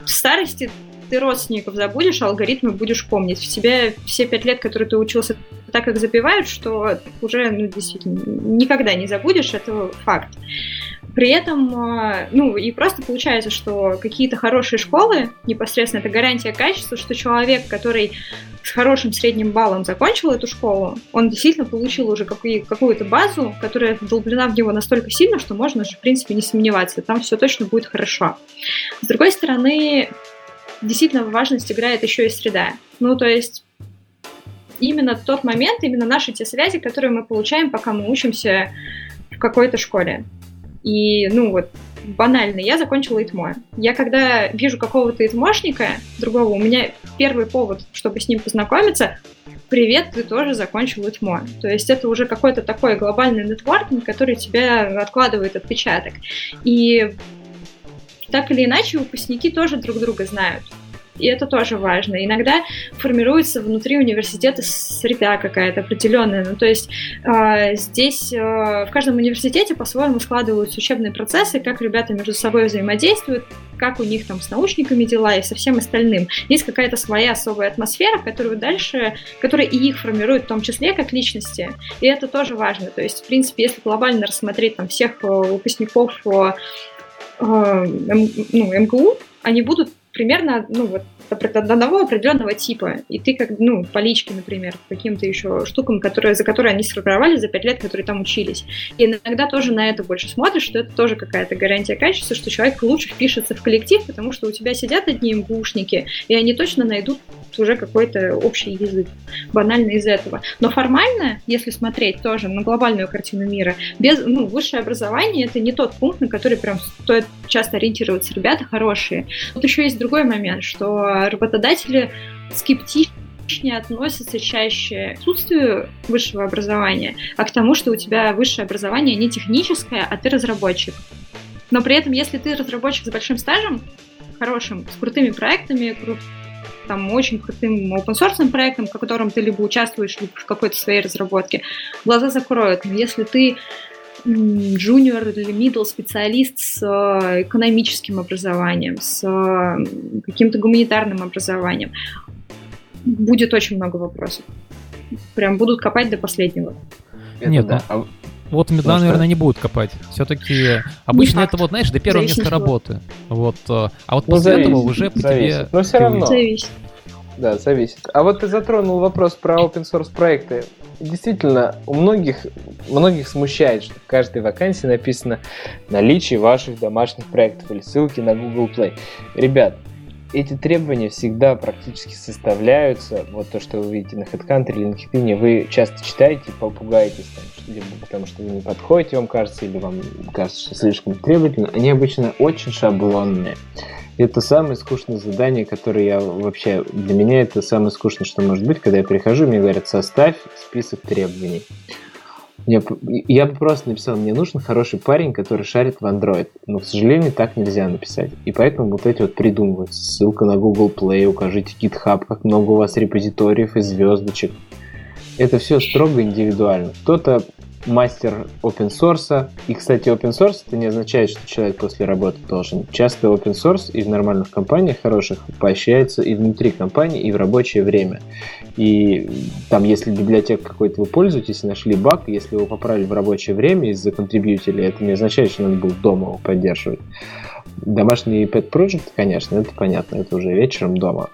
в старости ты родственников забудешь, а алгоритмы будешь помнить. В тебя все пять лет, которые ты учился, так как запивают, что уже, ну, действительно, никогда не забудешь, это факт. При этом, а, ну, и просто получается, что какие-то хорошие школы, непосредственно это гарантия качества, что человек, который с хорошим средним баллом закончил эту школу, он действительно получил уже какую-то базу, которая вдолблена в него настолько сильно, что можно уже, в принципе, не сомневаться, там все точно будет хорошо. С другой стороны, действительно важность играет еще и среда. Ну, то есть именно тот момент, именно наши те связи, которые мы получаем, пока мы учимся в какой-то школе. И, ну вот, банально, я закончила ИТМО. Я когда вижу какого-то ИТМОшника другого, у меня первый повод, чтобы с ним познакомиться, привет, ты тоже закончил ИТМО. То есть это уже какой-то такой глобальный нетворкинг, который тебя откладывает отпечаток. И так или иначе выпускники тоже друг друга знают и это тоже важно. Иногда формируется внутри университета среда какая-то определенная. Ну, то есть э, здесь э, в каждом университете по-своему складываются учебные процессы, как ребята между собой взаимодействуют, как у них там с научниками дела и со всем остальным. Есть какая-то своя особая атмосфера, которую дальше, которая и их формирует в том числе как личности. И это тоже важно. То есть, в принципе, если глобально рассмотреть там всех э, выпускников э, ну, МГУ, они будут примерно, ну, вот одного определенного типа, и ты как, ну, по личке, например, каким-то еще штукам, которые, за которые они сформировали за пять лет, которые там учились. И иногда тоже на это больше смотришь, что это тоже какая-то гарантия качества, что человек лучше впишется в коллектив, потому что у тебя сидят одни МГУшники, и они точно найдут уже какой-то общий язык, банально из этого. Но формально, если смотреть тоже на глобальную картину мира, без, ну, высшее образование это не тот пункт, на который прям стоит часто ориентироваться. Ребята хорошие. Тут еще есть другой момент, что работодатели скептичнее относятся чаще к отсутствию высшего образования, а к тому, что у тебя высшее образование не техническое, а ты разработчик. Но при этом, если ты разработчик с большим стажем, хорошим, с крутыми проектами, там, очень крутым open source проектом, в котором ты либо участвуешь либо в какой-то своей разработке, глаза закроют. Но если ты джуниор или middle специалист с э, экономическим образованием, с э, каким-то гуманитарным образованием, будет очень много вопросов. прям будут копать до последнего. Это Нет, да. ну, вот меда, Может, наверное, не будут копать. Все-таки обычно это вот, знаешь, до первого места работы. Вот, э, а вот ну, после зависит, этого уже по зависит. тебе... Но все равно. Зависит. Да, зависит. А вот ты затронул вопрос про open source проекты. Действительно, у многих, многих смущает, что в каждой вакансии написано наличие ваших домашних проектов или ссылки на Google Play. Ребят, эти требования всегда практически составляются. Вот то, что вы видите на HeadHunter или LinkedIn, вы часто читаете попугаетесь, там, либо потому что вы не подходите, вам кажется, или вам кажется, что слишком требовательно. Они обычно очень шаблонные. Это самое скучное задание, которое я вообще... Для меня это самое скучное, что может быть, когда я прихожу, мне говорят, составь список требований. Я, я бы просто написал, мне нужен хороший парень, который шарит в Android. Но, к сожалению, так нельзя написать. И поэтому вот эти вот придумываются. Ссылка на Google Play, укажите GitHub, как много у вас репозиториев и звездочек. Это все строго индивидуально. Кто-то мастер open source. И, кстати, open source это не означает, что человек после работы должен. Часто open source и в нормальных компаниях хороших поощряется и внутри компании, и в рабочее время. И там, если библиотека какой-то вы пользуетесь, нашли баг, если его поправили в рабочее время из-за контрибьютили, это не означает, что надо было дома его поддерживать. Домашний pet project, конечно, это понятно, это уже вечером дома.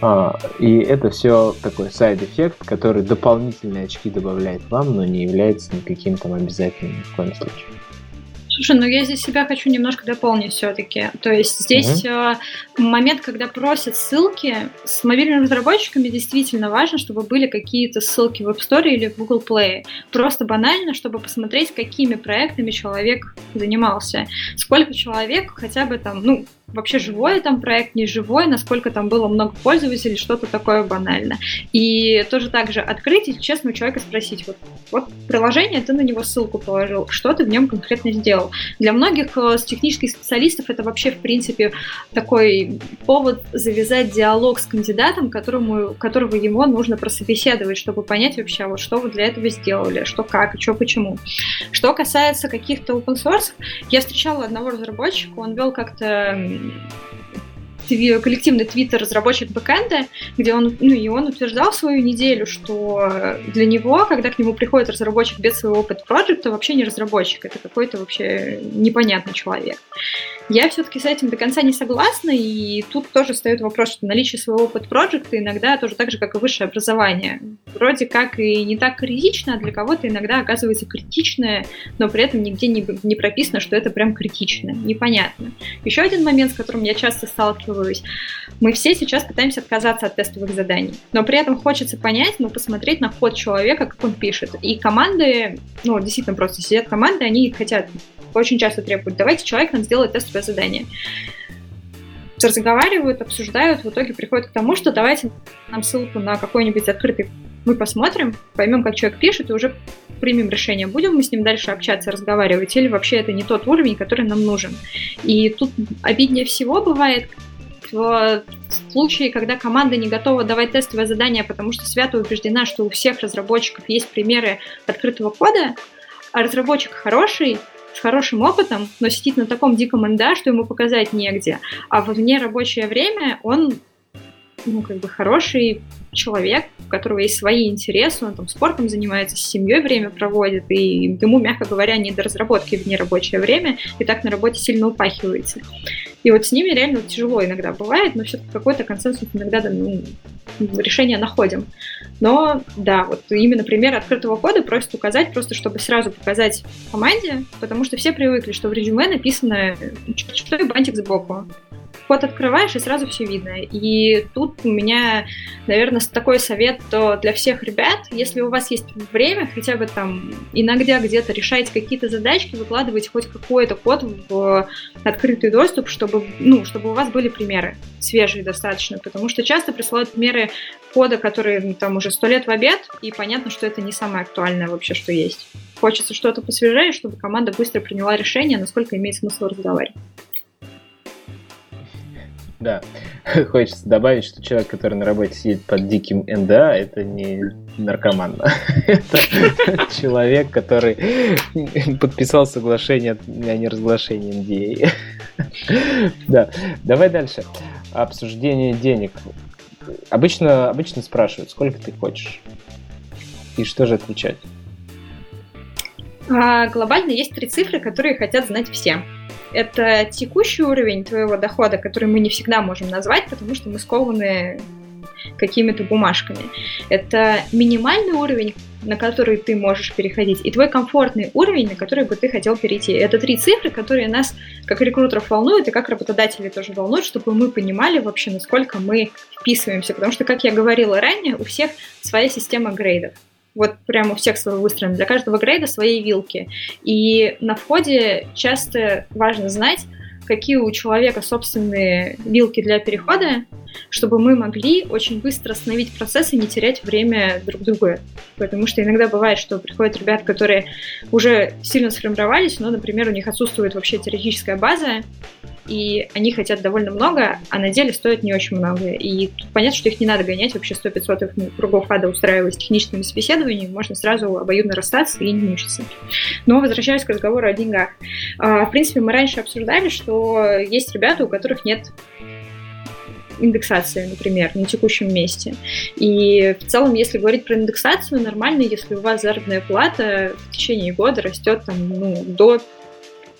А, и это все такой side effect, который дополнительные очки добавляет вам, но не является никаким там обязательным ни в коем случае. Слушай, ну я здесь себя хочу немножко дополнить все-таки. То есть здесь угу. момент, когда просят ссылки, с мобильными разработчиками действительно важно, чтобы были какие-то ссылки в App Store или в Google Play. Просто банально, чтобы посмотреть, какими проектами человек занимался. Сколько человек хотя бы там, ну, вообще живой там проект, не живой, насколько там было много пользователей, что-то такое банально. И тоже так же открыть и честно у человека спросить, вот, вот приложение, ты на него ссылку положил, что ты в нем конкретно сделал. Для многих э, с технических специалистов это вообще, в принципе, такой повод завязать диалог с кандидатом, которому, которого ему нужно прособеседовать, чтобы понять вообще, вот что вы для этого сделали, что как, что почему. Что касается каких-то open source, я встречала одного разработчика, он вел как-то коллективный твиттер разработчик бэкэнда, где он, ну и он утверждал свою неделю, что для него, когда к нему приходит разработчик без своего опыта проекта, вообще не разработчик, это какой-то вообще непонятный человек. Я все-таки с этим до конца не согласна, и тут тоже встает вопрос, что наличие своего опыт проекта иногда тоже так же, как и высшее образование. Вроде как и не так критично, а для кого-то иногда оказывается критичное, но при этом нигде не, не прописано, что это прям критично. Непонятно. Еще один момент, с которым я часто сталкиваюсь. Мы все сейчас пытаемся отказаться от тестовых заданий, но при этом хочется понять, ну, посмотреть на ход человека, как он пишет. И команды, ну, действительно просто сидят команды, они хотят очень часто требуют, давайте человек нам сделает тестовое задание. Разговаривают, обсуждают, в итоге приходят к тому, что давайте нам ссылку на какой-нибудь открытый мы посмотрим, поймем, как человек пишет, и уже примем решение, будем мы с ним дальше общаться, разговаривать, или вообще это не тот уровень, который нам нужен. И тут обиднее всего бывает в случае, когда команда не готова давать тестовое задание, потому что свято убеждена, что у всех разработчиков есть примеры открытого кода, а разработчик хороший, с хорошим опытом, но сидит на таком диком НДА, что ему показать негде. А в вне рабочее время он ну, как бы хороший человек, у которого есть свои интересы, он там спортом занимается, с семьей время проводит, и ему, мягко говоря, не до разработки в нерабочее время, и так на работе сильно упахивается. И вот с ними реально тяжело иногда бывает, но все-таки какой-то консенсус иногда ну, решение находим. Но да, вот именно пример открытого кода просят указать, просто чтобы сразу показать команде, потому что все привыкли, что в резюме написано что и бантик сбоку код открываешь, и сразу все видно. И тут у меня, наверное, такой совет для всех ребят. Если у вас есть время, хотя бы там иногда где-то решать какие-то задачки, выкладывать хоть какой-то код в открытый доступ, чтобы, ну, чтобы у вас были примеры свежие достаточно, потому что часто присылают примеры кода, которые ну, там уже сто лет в обед, и понятно, что это не самое актуальное вообще, что есть. Хочется что-то посвежее, чтобы команда быстро приняла решение, насколько имеет смысл разговаривать. Да, хочется добавить, что человек, который на работе сидит под диким НДА, это не наркоман. это человек, который подписал соглашение о неразглашении NDA. да, давай дальше. Обсуждение денег. Обычно, обычно спрашивают, сколько ты хочешь. и что же отвечать? А, глобально есть три цифры, которые хотят знать все. Это текущий уровень твоего дохода, который мы не всегда можем назвать, потому что мы скованы какими-то бумажками. Это минимальный уровень, на который ты можешь переходить, и твой комфортный уровень, на который бы ты хотел перейти. Это три цифры, которые нас, как рекрутеров, волнуют, и как работодатели тоже волнуют, чтобы мы понимали вообще, насколько мы вписываемся. Потому что, как я говорила ранее, у всех своя система грейдов. Вот прямо у всех свой выстроен. Для каждого грейда свои вилки. И на входе часто важно знать, какие у человека собственные вилки для перехода, чтобы мы могли очень быстро остановить процесс и не терять время друг друга. Потому что иногда бывает, что приходят ребята, которые уже сильно сформировались, но, например, у них отсутствует вообще теоретическая база, и они хотят довольно много, а на деле стоят не очень много. И тут понятно, что их не надо гонять, вообще 100-500 кругов ада устраивать техническими собеседованиями, можно сразу обоюдно расстаться и не мучиться. Но возвращаясь к разговору о деньгах. А, в принципе, мы раньше обсуждали, что есть ребята, у которых нет индексации, например, на текущем месте. И в целом, если говорить про индексацию, нормально, если у вас заработная плата в течение года растет там, ну, до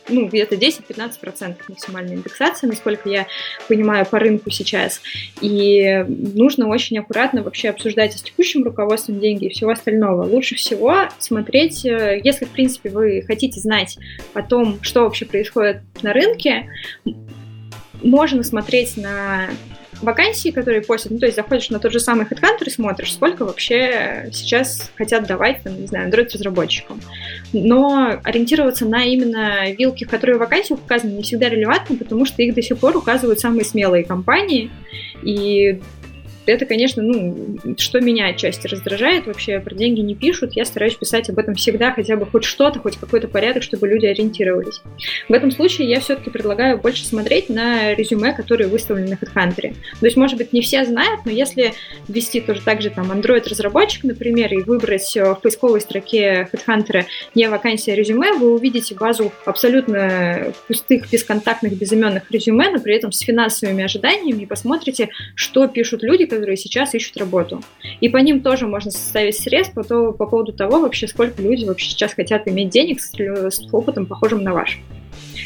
ну, где-то 10-15% максимальной индексации, насколько я понимаю, по рынку сейчас. И нужно очень аккуратно вообще обсуждать с текущим руководством деньги и всего остального. Лучше всего смотреть, э, если, в принципе, вы хотите знать о том, что вообще происходит на рынке, можно смотреть на вакансии, которые постят, ну, то есть заходишь на тот же самый HeadHunter и смотришь, сколько вообще сейчас хотят давать, там, не знаю, Android-разработчикам. Но ориентироваться на именно вилки, в которые в вакансиях указаны, не всегда релевантно, потому что их до сих пор указывают самые смелые компании, и это, конечно, ну, что меня отчасти раздражает, вообще про деньги не пишут, я стараюсь писать об этом всегда, хотя бы хоть что-то, хоть какой-то порядок, чтобы люди ориентировались. В этом случае я все-таки предлагаю больше смотреть на резюме, которые выставлены на HeadHunter. То есть, может быть, не все знают, но если ввести тоже так же там Android-разработчик, например, и выбрать э, в поисковой строке HeadHunter не вакансия, а резюме, вы увидите базу абсолютно пустых, бесконтактных, безыменных резюме, но при этом с финансовыми ожиданиями и посмотрите, что пишут люди, которые сейчас ищут работу. И по ним тоже можно составить по, то, по поводу того, вообще сколько люди вообще сейчас хотят иметь денег с, с опытом, похожим на ваш.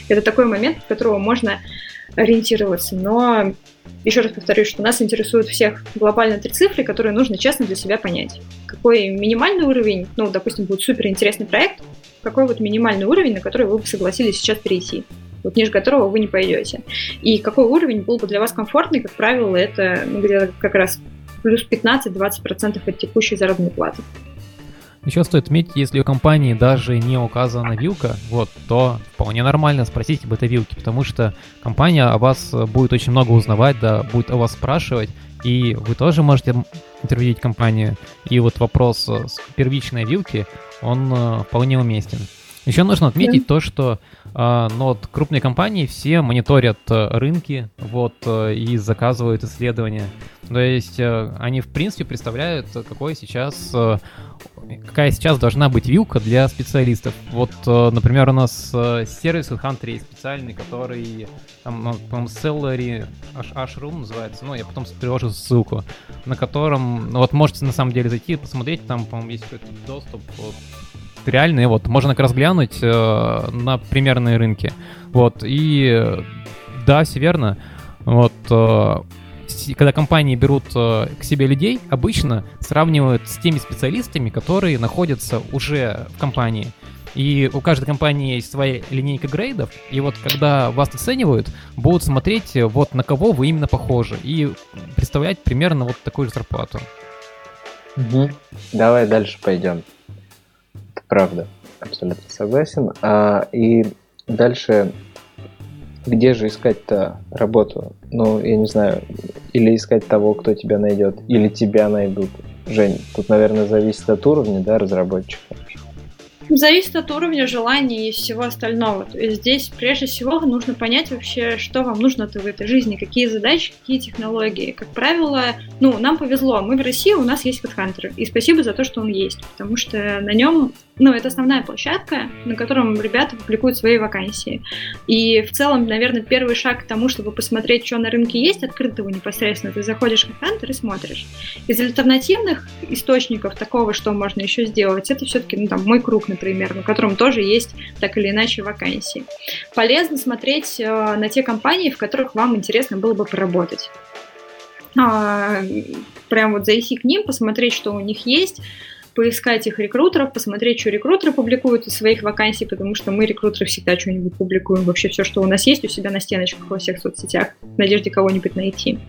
Это такой момент, от которого можно ориентироваться. Но еще раз повторюсь, что нас интересуют всех глобально три цифры, которые нужно честно для себя понять. Какой минимальный уровень, ну, допустим, будет супер интересный проект, какой вот минимальный уровень, на который вы бы согласились сейчас перейти вот ниже которого вы не пойдете. И какой уровень был бы для вас комфортный, как правило, это ну, где-то как раз плюс 15-20% от текущей заработной платы. Еще стоит отметить, если у компании даже не указана вилка, вот, то вполне нормально спросить об этой вилке, потому что компания о вас будет очень много узнавать, да, будет о вас спрашивать, и вы тоже можете интервьюить компанию. И вот вопрос первичной вилки, он э, вполне уместен. Еще нужно отметить то, что э, ну, вот, крупные компании все мониторят э, рынки вот, э, и заказывают исследования. То есть э, они, в принципе, представляют, какой сейчас, э, какая сейчас должна быть вилка для специалистов. Вот, э, например, у нас э, сервис Hunter есть специальный, который, там, ну, по-моему, Celery Ashroom называется, ну, я потом приложу ссылку, на котором, ну, вот можете на самом деле зайти, посмотреть, там, по-моему, есть какой-то доступ вот, реальные, вот, можно как раз глянуть э, на примерные рынки. Вот, и да, все верно. Вот, э, когда компании берут э, к себе людей, обычно сравнивают с теми специалистами, которые находятся уже в компании. И у каждой компании есть своя линейка грейдов, и вот когда вас оценивают, будут смотреть, э, вот на кого вы именно похожи, и представлять примерно вот такую же зарплату. Угу. Давай дальше пойдем правда, абсолютно согласен. А, и дальше, где же искать-то работу? Ну, я не знаю, или искать того, кто тебя найдет, или тебя найдут. Жень, тут, наверное, зависит от уровня, да, разработчика. Зависит от уровня желаний и всего остального. То есть здесь прежде всего нужно понять вообще, что вам нужно-то в этой жизни, какие задачи, какие технологии. Как правило, ну, нам повезло. Мы в России, у нас есть HeadHunter. И спасибо за то, что он есть. Потому что на нем ну, это основная площадка, на котором ребята публикуют свои вакансии. И в целом, наверное, первый шаг к тому, чтобы посмотреть, что на рынке есть, открытого непосредственно, ты заходишь в HeadHunter и смотришь. Из альтернативных источников такого, что можно еще сделать, это все-таки, ну, там, мой круг, например, на котором тоже есть так или иначе вакансии. Полезно смотреть э, на те компании, в которых вам интересно было бы поработать. А, прям вот зайти к ним, посмотреть, что у них есть, поискать их рекрутеров, посмотреть, что рекрутеры публикуют из своих вакансий, потому что мы, рекрутеры, всегда что-нибудь публикуем, вообще все, что у нас есть у себя на стеночках во всех соцсетях, в надежде кого-нибудь найти.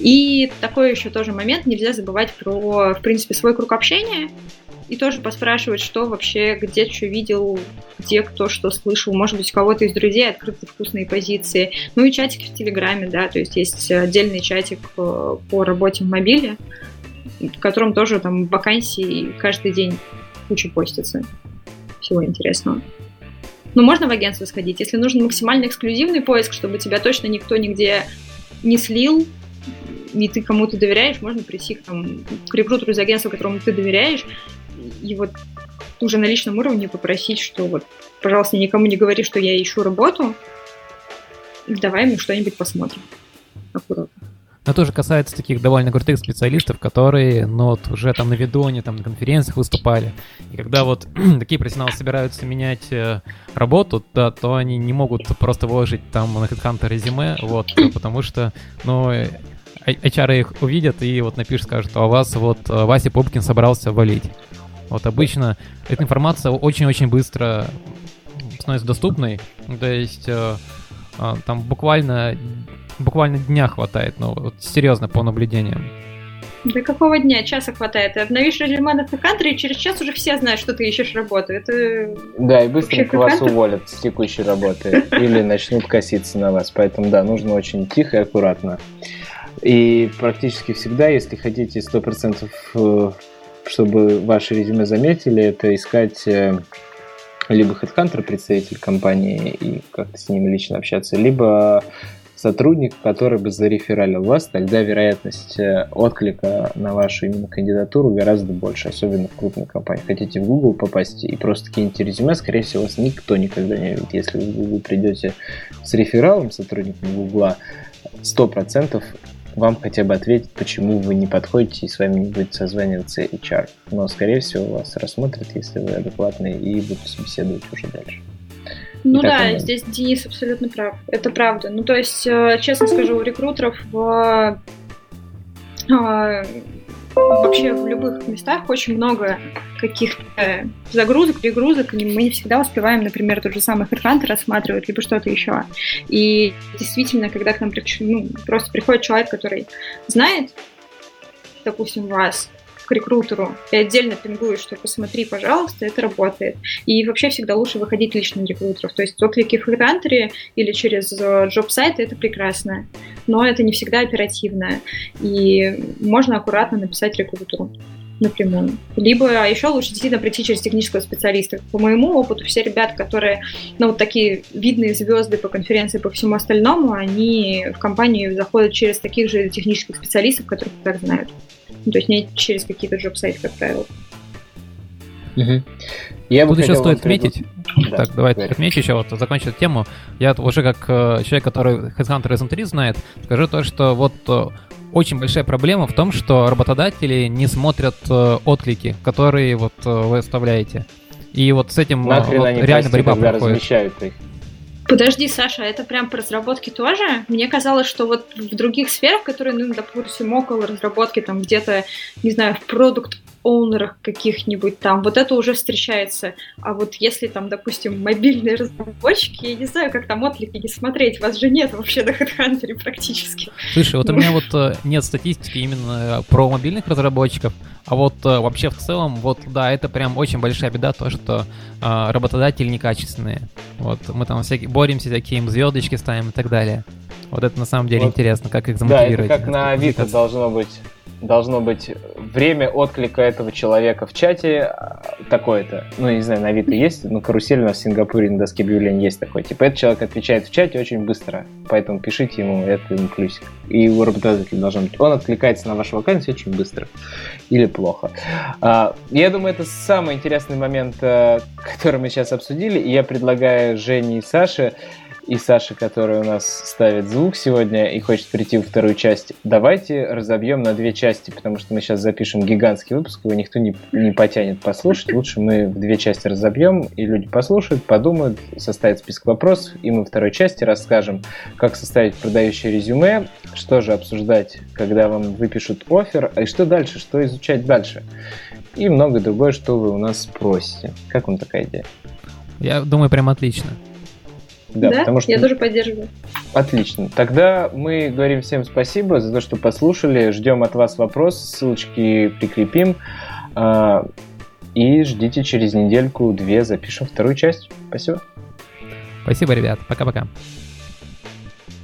И такой еще тоже момент, нельзя забывать про, в принципе, свой круг общения, и тоже поспрашивать, что вообще, где что видел, где кто что слышал, может быть, у кого-то из друзей открыты вкусные позиции. Ну и чатики в Телеграме, да, то есть есть отдельный чатик э, по работе в мобиле, в котором тоже там вакансии каждый день куча постится. Всего интересного. Ну, можно в агентство сходить. Если нужен максимально эксклюзивный поиск, чтобы тебя точно никто нигде не слил, и ты кому-то доверяешь, можно прийти к, там, к рекрутеру из агентства, которому ты доверяешь, и вот уже на личном уровне попросить, что вот, пожалуйста, никому не говори, что я ищу работу, давай мы что-нибудь посмотрим. Аккуратно. Но тоже касается таких довольно крутых специалистов, которые, ну, вот уже там на видоне, там на конференциях выступали. И когда вот такие профессионалы собираются менять э, работу, да, то они не могут просто выложить там на HeadHunter резюме, вот, потому что, ну, э, HR их увидят и вот напишут, скажут, а вас вот э, Вася Пупкин собрался валить. Вот обычно эта информация очень-очень быстро становится доступной. То есть э, э, там буквально буквально дня хватает, ну, вот, серьезно, по наблюдениям. Да какого дня? Часа хватает. Ты обновишь резюме на HeadHunter, и через час уже все знают, что ты ищешь работу. Это... Да, и быстренько вас уволят с текущей работы. Или начнут коситься на вас. Поэтому, да, нужно очень тихо и аккуратно. И практически всегда, если хотите 100% э, чтобы ваше резюме заметили, это искать э, либо HeadHunter, представитель компании, и как-то с ним лично общаться, либо сотрудник, который бы зарефералил вас, тогда вероятность э, отклика на вашу именно кандидатуру гораздо больше, особенно в крупной компании. Хотите в Google попасть и просто кинете резюме, скорее всего, вас никто никогда не видит. Если вы в Google придете с рефералом сотрудником Google, 100% вам хотя бы ответить, почему вы не подходите и с вами не будет созваниваться HR. Но, скорее всего, вас рассмотрят, если вы адекватный, и будут беседовать уже дальше. Ну да, здесь Денис абсолютно прав. Это правда. Ну, то есть, э, честно скажу, у рекрутеров в а, вообще в любых местах очень много каких-то загрузок, перегрузок, и мы не всегда успеваем, например, тот же самый HeadHunter рассматривать, либо что-то еще. И действительно, когда к нам ну, просто приходит человек, который знает, допустим, вас, к рекрутеру и отдельно пингую, что посмотри, пожалуйста, это работает. И вообще всегда лучше выходить лично рекрутеров. То есть отклики в HeadHunter или через э, это прекрасно, но это не всегда оперативно. И можно аккуратно написать рекрутеру напрямую. Либо еще лучше действительно прийти через технического специалиста. По моему опыту, все ребята, которые, ну, вот такие видные звезды по конференции, по всему остальному, они в компанию заходят через таких же технических специалистов, которых так знают. Ну, то есть не через какие-то джоб-сайты, как правило. Угу. Я Тут еще стоит отметить, да, так, давай говори. отмечу еще, вот закончить эту тему. Я уже как э, человек, который Headhunter изнутри знает, скажу то, что вот э, очень большая проблема в том, что работодатели не смотрят э, отклики, которые вот э, вы оставляете. И вот с этим э, вот, реально борьба проходит. Размещают их. Подожди, Саша, это прям по разработке тоже? Мне казалось, что вот в других сферах, которые, ну, допустим, около разработки, там где-то, не знаю, в продукт оунерах каких-нибудь там, вот это уже встречается. А вот если там, допустим, мобильные разработчики, я не знаю, как там отклики не смотреть, вас же нет вообще на HeadHunter практически. Слушай, вот у меня вот э, нет статистики именно про мобильных разработчиков, а вот э, вообще в целом, вот да, это прям очень большая беда, то, что э, работодатели некачественные. Вот мы там всякие, боремся, такие им звездочки ставим и так далее. Вот это на самом деле вот. интересно, как их замотивировать. Да, это как на Авито должно быть должно быть время отклика этого человека в чате такое-то. Ну, не знаю, на Авито есть, но карусель у нас в Сингапуре на доске объявлений есть такой. Типа, этот человек отвечает в чате очень быстро, поэтому пишите ему, это ему плюсик. И у работодателя должен быть. Он откликается на вашу вакансию очень быстро или плохо. А, я думаю, это самый интересный момент, э, который мы сейчас обсудили, и я предлагаю Жене и Саше и Саша, который у нас ставит звук сегодня и хочет прийти во вторую часть, давайте разобьем на две части, потому что мы сейчас запишем гигантский выпуск, его никто не, не потянет послушать. Лучше мы в две части разобьем, и люди послушают, подумают, составят список вопросов, и мы во второй части расскажем, как составить продающее резюме, что же обсуждать, когда вам выпишут офер, и что дальше, что изучать дальше. И многое другое, что вы у нас спросите. Как вам такая идея? Я думаю, прям отлично. Да, да? потому что... Я тоже поддерживаю. Отлично. Тогда мы говорим всем спасибо за то, что послушали. Ждем от вас вопрос, ссылочки прикрепим. А, и ждите через недельку-две запишем вторую часть. Спасибо. Спасибо, ребят. Пока-пока.